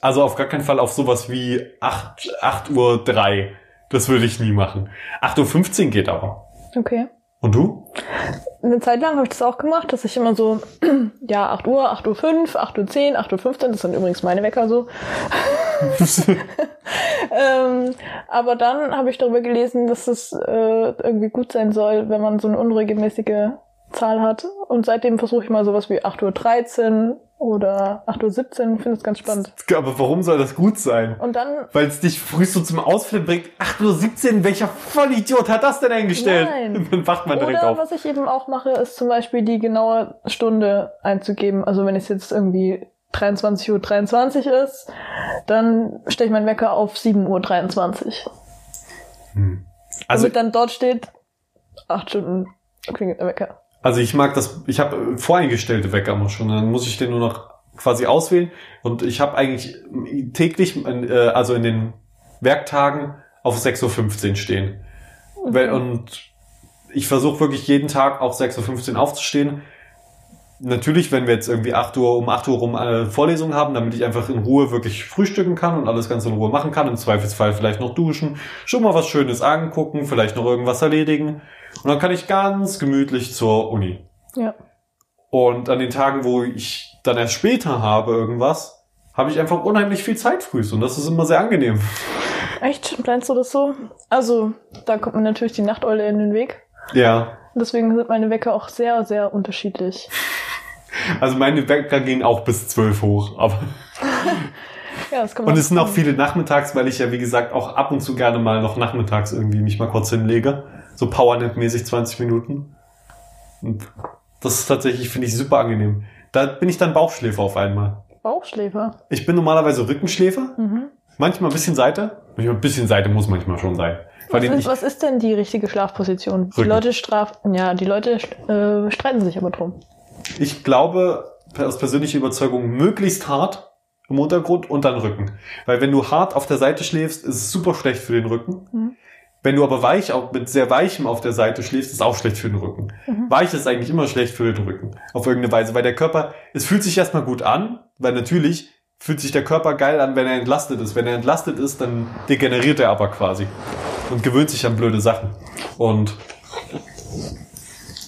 also auf gar keinen Fall auf sowas wie 8, 8 Uhr 3. Das würde ich nie machen. 8.15 Uhr geht aber. Okay. Und du? Eine Zeit lang habe ich das auch gemacht, dass ich immer so, (clears throat) ja, 8 Uhr, 8 Uhr 5, 8 Uhr 10, 8 Uhr 15, das sind übrigens meine Wecker so. (laughs) ähm, aber dann habe ich darüber gelesen, dass es äh, irgendwie gut sein soll, wenn man so eine unregelmäßige Zahl hat. Und seitdem versuche ich mal sowas wie 8 Uhr 13 oder 8 Uhr 17, finde es ganz spannend. Aber warum soll das gut sein? Und dann, Weil es dich früh so zum Ausflippen bringt. 8.17 Uhr, welcher Vollidiot hat das denn eingestellt? Nein. (laughs) Dann wacht man direkt oder auf. was ich eben auch mache, ist zum Beispiel die genaue Stunde einzugeben. Also wenn es jetzt irgendwie 23.23 Uhr 23 ist, dann stelle ich meinen Wecker auf 7.23 Uhr. 23. Also, Damit dann dort steht, 8 Stunden klingelt der Wecker. Also ich mag das, ich habe voreingestellte Wecker immer schon, dann muss ich den nur noch quasi auswählen und ich habe eigentlich täglich, äh, also in den Werktagen auf 6.15 Uhr stehen. Weil- Und ich versuche wirklich jeden Tag auch 6.15 Uhr aufzustehen. Natürlich, wenn wir jetzt irgendwie 8 Uhr, um 8 Uhr rum äh, Vorlesungen haben, damit ich einfach in Ruhe wirklich frühstücken kann und alles ganz in Ruhe machen kann. Im Zweifelsfall vielleicht noch duschen, schon mal was Schönes angucken, vielleicht noch irgendwas erledigen. Und dann kann ich ganz gemütlich zur Uni. Ja. Und an den Tagen, wo ich dann erst später habe irgendwas, habe ich einfach unheimlich viel Zeit früh. Und das ist immer sehr angenehm. Echt? Planst du das so? Also, da kommt mir natürlich die Nachteule in den Weg. Ja. Deswegen sind meine Wecker auch sehr, sehr unterschiedlich. Also meine Wecker gehen auch bis 12 hoch. Aber Ja, das kann Und es sind auch viele nachmittags, weil ich ja, wie gesagt, auch ab und zu gerne mal noch nachmittags irgendwie mich mal kurz hinlege. So Powernap-mäßig 20 Minuten. Und das ist tatsächlich, finde ich, super angenehm. Da bin ich dann Bauchschläfer auf einmal. Bauchschläfer. Ich bin normalerweise Rückenschläfer, Mhm. manchmal ein bisschen Seite. Manchmal ein bisschen Seite muss manchmal schon sein. Was ist, ich, was ist denn die richtige Schlafposition? Die Rücken. Leute strafen, ja, die Leute äh, streiten sich aber drum. ich glaube, aus persönlicher Überzeugung, möglichst hart im Untergrund und dann Rücken. Weil wenn du hart auf der Seite schläfst, ist es super schlecht für den Rücken. Mhm. Wenn du aber weich, auch mit sehr weichem auf der Seite schläfst, ist es auch schlecht für den Rücken. Mhm. Weich ist eigentlich immer schlecht für den Rücken. Auf irgendeine Weise. Weil der Körper, es fühlt sich erstmal gut an, weil natürlich fühlt sich der Körper geil an, wenn er entlastet ist. Wenn er entlastet ist, dann degeneriert er aber quasi und gewöhnt sich an blöde Sachen. Und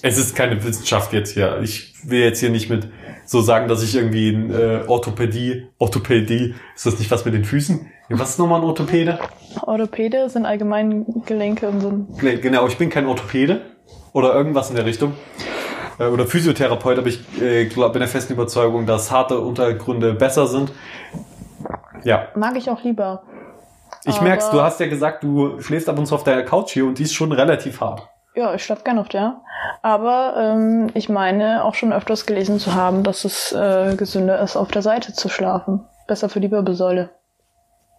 es ist keine Wissenschaft jetzt hier. Ich will jetzt hier nicht mit so sagen, dass ich irgendwie in äh, Orthopädie, Orthopädie, ist das nicht was mit den Füßen? Was ist nochmal ein Orthopäde? Orthopäde sind allgemein Gelenke und so. Genau, ich bin kein Orthopäde oder irgendwas in der Richtung. Äh, Oder Physiotherapeut, aber ich äh, glaub, bin der festen Überzeugung, dass harte Untergründe besser sind. Ja, Mag ich auch lieber. Ich merk's, du hast ja gesagt, du schläfst ab und zu auf der Couch hier und die ist schon relativ hart. Ja, ich schlafe gerne auf der. Aber ähm, ich meine auch schon öfters gelesen zu haben, dass es äh, gesünder ist, auf der Seite zu schlafen. Besser für die Wirbelsäule.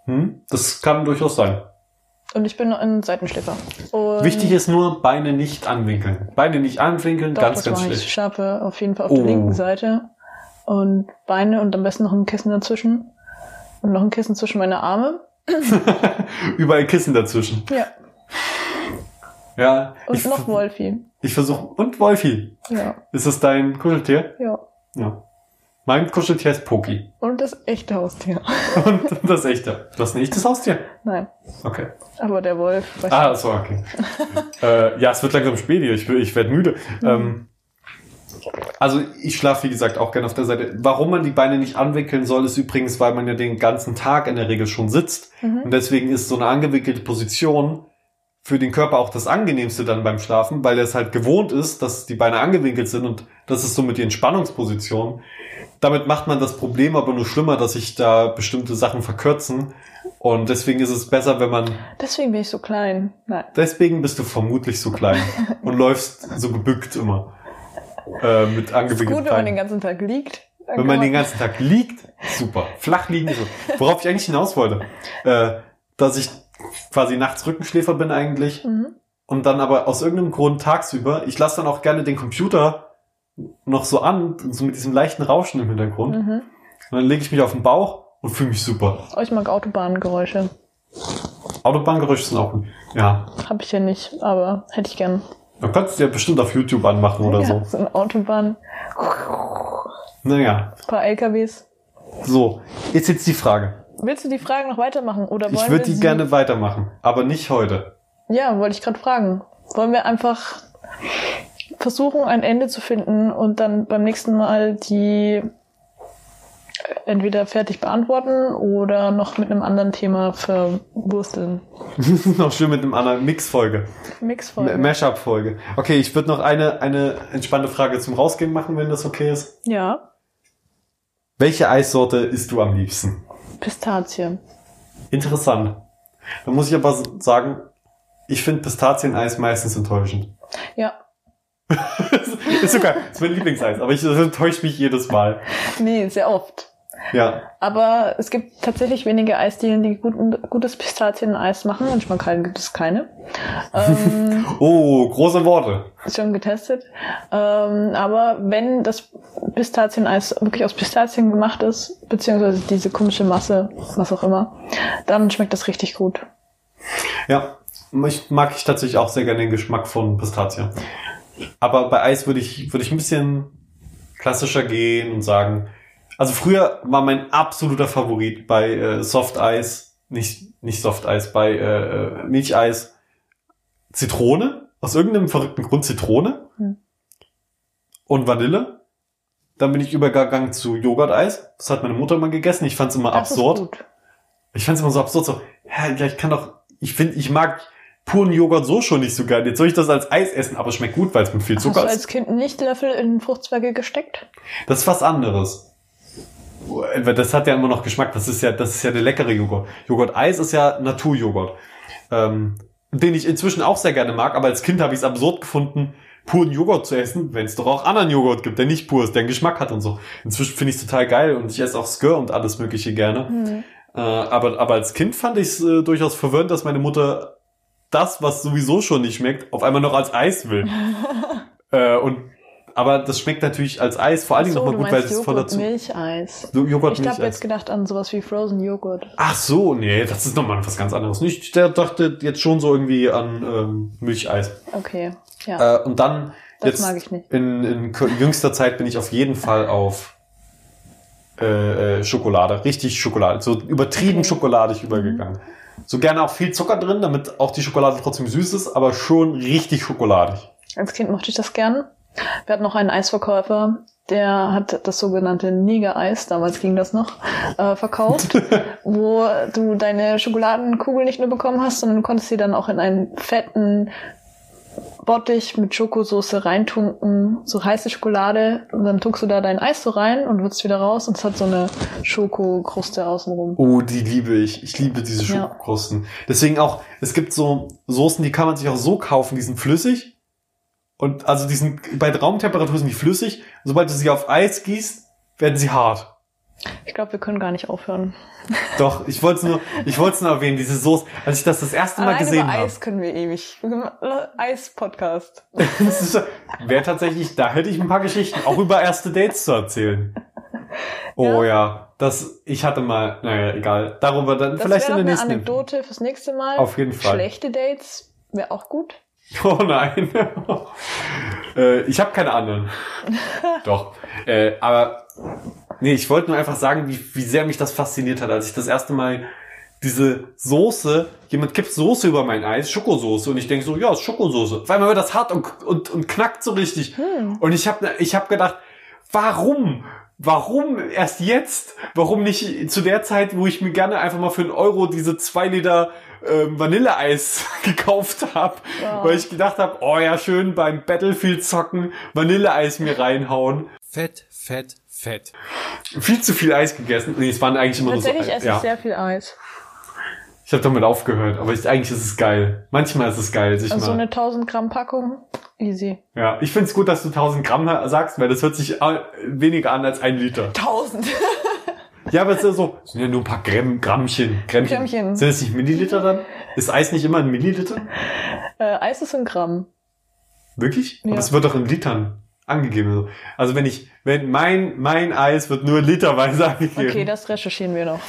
Hm? Das kann durchaus sein. Und ich bin ein Seitenschläfer. Und Wichtig ist nur, Beine nicht anwinkeln. Beine nicht anwinkeln, doch, ganz, das ganz mache ich. Schlecht. schlafe auf jeden Fall auf Oh. der linken Seite. Und Beine und am besten noch ein Kissen dazwischen. Und noch ein Kissen zwischen meine Arme. (laughs) Überall Kissen dazwischen. Ja. Ja, Und ich, noch Wolfi. ich versuche. Und Wolfi. Ja. Ist das dein Kuscheltier? Ja. Ja. Mein Kuscheltier ist Poki. Und das echte Haustier. (laughs) Und das echte. Du hast ein echtes Haustier? Nein. Okay. Aber der Wolf. Ah, so, okay. äh, ja, es wird langsam spät hier. Ich, ich werde müde. Ähm, also ich schlafe, wie gesagt, auch gerne auf der Seite. Warum man die Beine nicht anwickeln soll, ist übrigens, weil man ja den ganzen Tag in der Regel schon sitzt. Mhm. Und deswegen ist so eine angewickelte Position für den Körper auch das angenehmste dann beim Schlafen, weil er es halt gewohnt ist, dass die Beine angewinkelt sind und das ist somit die Entspannungsposition. Damit macht man das Problem aber nur schlimmer, dass sich da bestimmte Sachen verkürzen. Und deswegen ist es besser, wenn man Deswegen bin ich so klein. Nein. Deswegen bist du vermutlich so klein (laughs) und läufst so gebückt immer. Äh, mit Ist angewickelten gut, wenn man den ganzen Tag liegt. Wenn man den ganzen Tag liegt, super. Flach liegen, so. Worauf ich eigentlich hinaus wollte, äh, dass ich quasi nachts Rückenschläfer bin eigentlich Mhm. und dann aber aus irgendeinem Grund tagsüber, ich lasse dann auch gerne den Computer noch so an, so mit diesem leichten Rauschen im Hintergrund. Mhm. Und dann lege ich mich auf den Bauch und fühle mich super. Oh, ich mag Autobahngeräusche. Autobahngeräusche sind auch gut. Ja. Hab ich ja nicht, aber hätte ich gern. Du kannst ja bestimmt auf YouTube anmachen oder ja, so. so eine Autobahn, Naja, ein paar LKWs. so. Jetzt jetzt die Frage. Willst du die Fragen noch weitermachen oder wollen Ich würde die sie- gerne weitermachen, aber nicht heute. Ja, wollte ich gerade fragen. Wollen wir einfach versuchen, ein Ende zu finden und dann beim nächsten Mal die entweder fertig beantworten oder noch mit einem anderen Thema verwursteln. (laughs) noch schön mit einem anderen Mix-Folge. Mixfolge. Mashup-Folge. Okay, ich würde noch eine, eine entspannte Frage zum Rausgehen machen, wenn das okay ist. ja, Welche Eissorte isst du am liebsten? Pistazie. Interessant. Da muss ich aber sagen, ich finde Pistazieneis meistens enttäuschend. Ja. (laughs) ist sogar, ist mein Lieblingseis, aber ich, das enttäuscht mich jedes Mal. Nee, sehr oft. Ja. Aber es gibt tatsächlich wenige Eisdielen, die guten, gutes Pistazieneis machen. In Schmalkalden gibt es keine. (laughs) Ähm, Oh, große Worte. schon getestet. Ähm, aber wenn das Pistazieneis wirklich aus Pistazien gemacht ist, beziehungsweise diese komische Masse, was auch immer, dann schmeckt das richtig gut. Ja, ich mag ich tatsächlich auch sehr gerne den Geschmack von Pistazien. Aber bei Eis würde ich, würde ich ein bisschen klassischer gehen und sagen, also früher war mein absoluter Favorit bei äh, Soft Eis, nicht, nicht Soft Eis, bei äh, äh, Milcheis Zitrone, aus irgendeinem verrückten Grund Zitrone Hm. und Vanille. Dann bin ich übergegangen zu Joghurt-Eis. Das hat meine Mutter mal gegessen. Ich fand es immer Das absurd. Ich fand's immer so absurd, so, ja, ja, ich kann doch, ich finde, ich mag puren Joghurt so schon nicht so gern. Jetzt soll ich das als Eis essen, aber es schmeckt gut, weil es mit viel Hast du Zucker als ist. Kind nicht Löffel in Fruchtzweige gesteckt? Das ist was anderes. Das hat ja immer noch Geschmack. Das ist ja, das ist ja der leckere Joghurt. Joghurt-Eis ist ja Naturjoghurt. Ähm, den ich inzwischen auch sehr gerne mag, aber als Kind habe ich es absurd gefunden, puren Joghurt zu essen, wenn es doch auch anderen Joghurt gibt, der nicht pur ist, der einen Geschmack hat und so. Inzwischen finde ich es total geil und ich esse auch Skir und alles mögliche gerne. Hm. Äh, aber, aber als Kind fand ich es äh, durchaus verwirrend, dass meine Mutter das, was sowieso schon nicht schmeckt, auf einmal noch als Eis will. (laughs) äh, und, aber das schmeckt natürlich als Eis vor allen Dingen so, nochmal gut, weil es voller Joghurt, zu Milcheis. so Joghurt Ich habe jetzt gedacht an sowas wie Frozen Joghurt. Ach so, nee, das ist nochmal was ganz anderes. Ich der dachte jetzt schon so irgendwie an ähm, Milcheis. Okay, ja. Äh, und dann Das jetzt mag ich nicht. In, in jüngster Zeit bin ich auf jeden Fall auf äh, äh, Schokolade, richtig Schokolade, so übertrieben Okay. schokoladig übergegangen. So gerne auch viel Zucker drin, damit auch die Schokolade trotzdem süß ist, aber schon richtig schokoladig. Als Kind mochte ich das gern. Wir hatten noch einen Eisverkäufer, der hat das sogenannte Neger-Eis, damals ging das noch, äh, verkauft, (laughs) wo du deine Schokoladenkugel nicht nur bekommen hast, sondern du konntest sie dann auch in einen fetten Bottich mit Schokosoße reintunken, so heiße Schokolade, und dann tunkst du da dein Eis so rein und würzt wieder raus und es hat so eine Schokokruste außenrum. Oh, die liebe ich. Ich liebe diese Ja. Schokokrusten. Deswegen auch, es gibt so Soßen, die kann man sich auch so kaufen, die sind flüssig. Und also die sind, bei Raumtemperatur sind die flüssig. Sobald du sie auf Eis gießt, werden sie hart. Ich glaube, wir können gar nicht aufhören. (laughs) Doch, ich wollte es nur, ich wollte es nur erwähnen, diese Soße, als ich das das erste Mal Allein gesehen über habe. Eis können wir ewig. Eis-Podcast. (laughs) Wäre tatsächlich, da hätte ich ein paar Geschichten, auch über erste Dates zu erzählen. (laughs) Oh ja, das, ich hatte mal, naja, egal. Darüber dann Das vielleicht in der eine nächsten. Anekdote fürs nächste Mal. Auf jeden Fall. Schlechte Dates wäre auch gut. Oh nein. äh, ich habe keine anderen. Doch. Äh, aber nee, ich wollte nur einfach sagen, wie, wie sehr mich das fasziniert hat, als ich das erste Mal diese Soße, jemand kippt Soße über mein Eis, Schokosoße, und ich denke so, ja, ist Schokosoße. Weil man wird das hart und, und, und knackt so richtig. Und ich habe ich hab gedacht, warum? Warum erst jetzt? Warum nicht zu der Zeit, wo ich mir gerne einfach mal für einen Euro diese zwei Liter ähm, Vanilleeis (laughs) gekauft habe? Ja. Weil ich gedacht habe, oh ja, schön beim Battlefield zocken, Vanilleeis mir reinhauen. Fett, fett, fett. Viel zu viel Eis gegessen. Nee, es waren eigentlich immer nur so. Tatsächlich esse ja. ich sehr viel Eis. Ich habe damit aufgehört, aber ich, eigentlich ist es geil. Manchmal ist es geil, sich Also so mal. eine 1000 Gramm Packung, easy. Ja, ich find's gut, dass du 1000 Gramm sagst, weil das hört sich äh, weniger an als ein Liter. 1000. (laughs) Ja, aber es ist ja so, es sind ja nur ein paar Gramm, Grammchen, Grammchen. Grammchen. Sind das nicht Milliliter dann? Ist Eis nicht immer ein Milliliter? äh, Eis ist ein Gramm. Wirklich? Ja. Aber es wird doch in Litern angegeben. Also wenn ich, wenn mein, mein Eis wird nur literweise (laughs) angegeben. Okay, das recherchieren wir noch.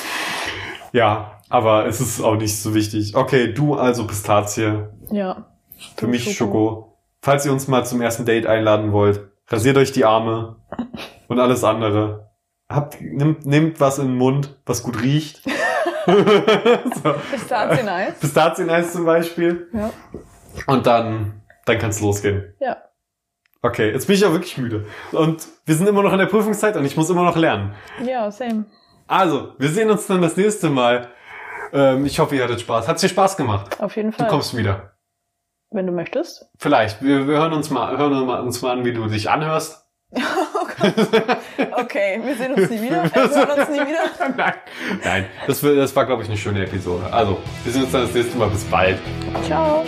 Ja, aber es ist auch nicht so wichtig. Okay, du also Pistazie. Ja. Für mich Schoko. Falls ihr uns mal zum ersten Date einladen wollt, rasiert euch die Arme (laughs) und alles andere. Habt, nimmt, nehmt was in den Mund, was gut riecht. (laughs) so. Pistazieneis. Pistazieneis zum Beispiel. Ja. Und dann, dann kann's losgehen. Ja. Okay, jetzt bin ich auch wirklich müde. Und wir sind immer noch in der Prüfungszeit und ich muss immer noch lernen. Ja, same. Also, wir sehen uns dann das nächste Mal. Ähm, ich hoffe, ihr hattet Spaß. Hat's dir Spaß gemacht? Auf jeden Du Fall. kommst wieder. Wenn du möchtest. Vielleicht. Wir, wir hören uns mal, hören uns mal- an, wie du dich anhörst. (laughs) Okay, wir sehen uns nie wieder. Äh, wir hören uns nie wieder. (laughs) Nein, nein. Das, wird- das war, glaube ich, eine schöne Episode. Also, wir sehen uns dann das nächste Mal. Bis bald. Ciao.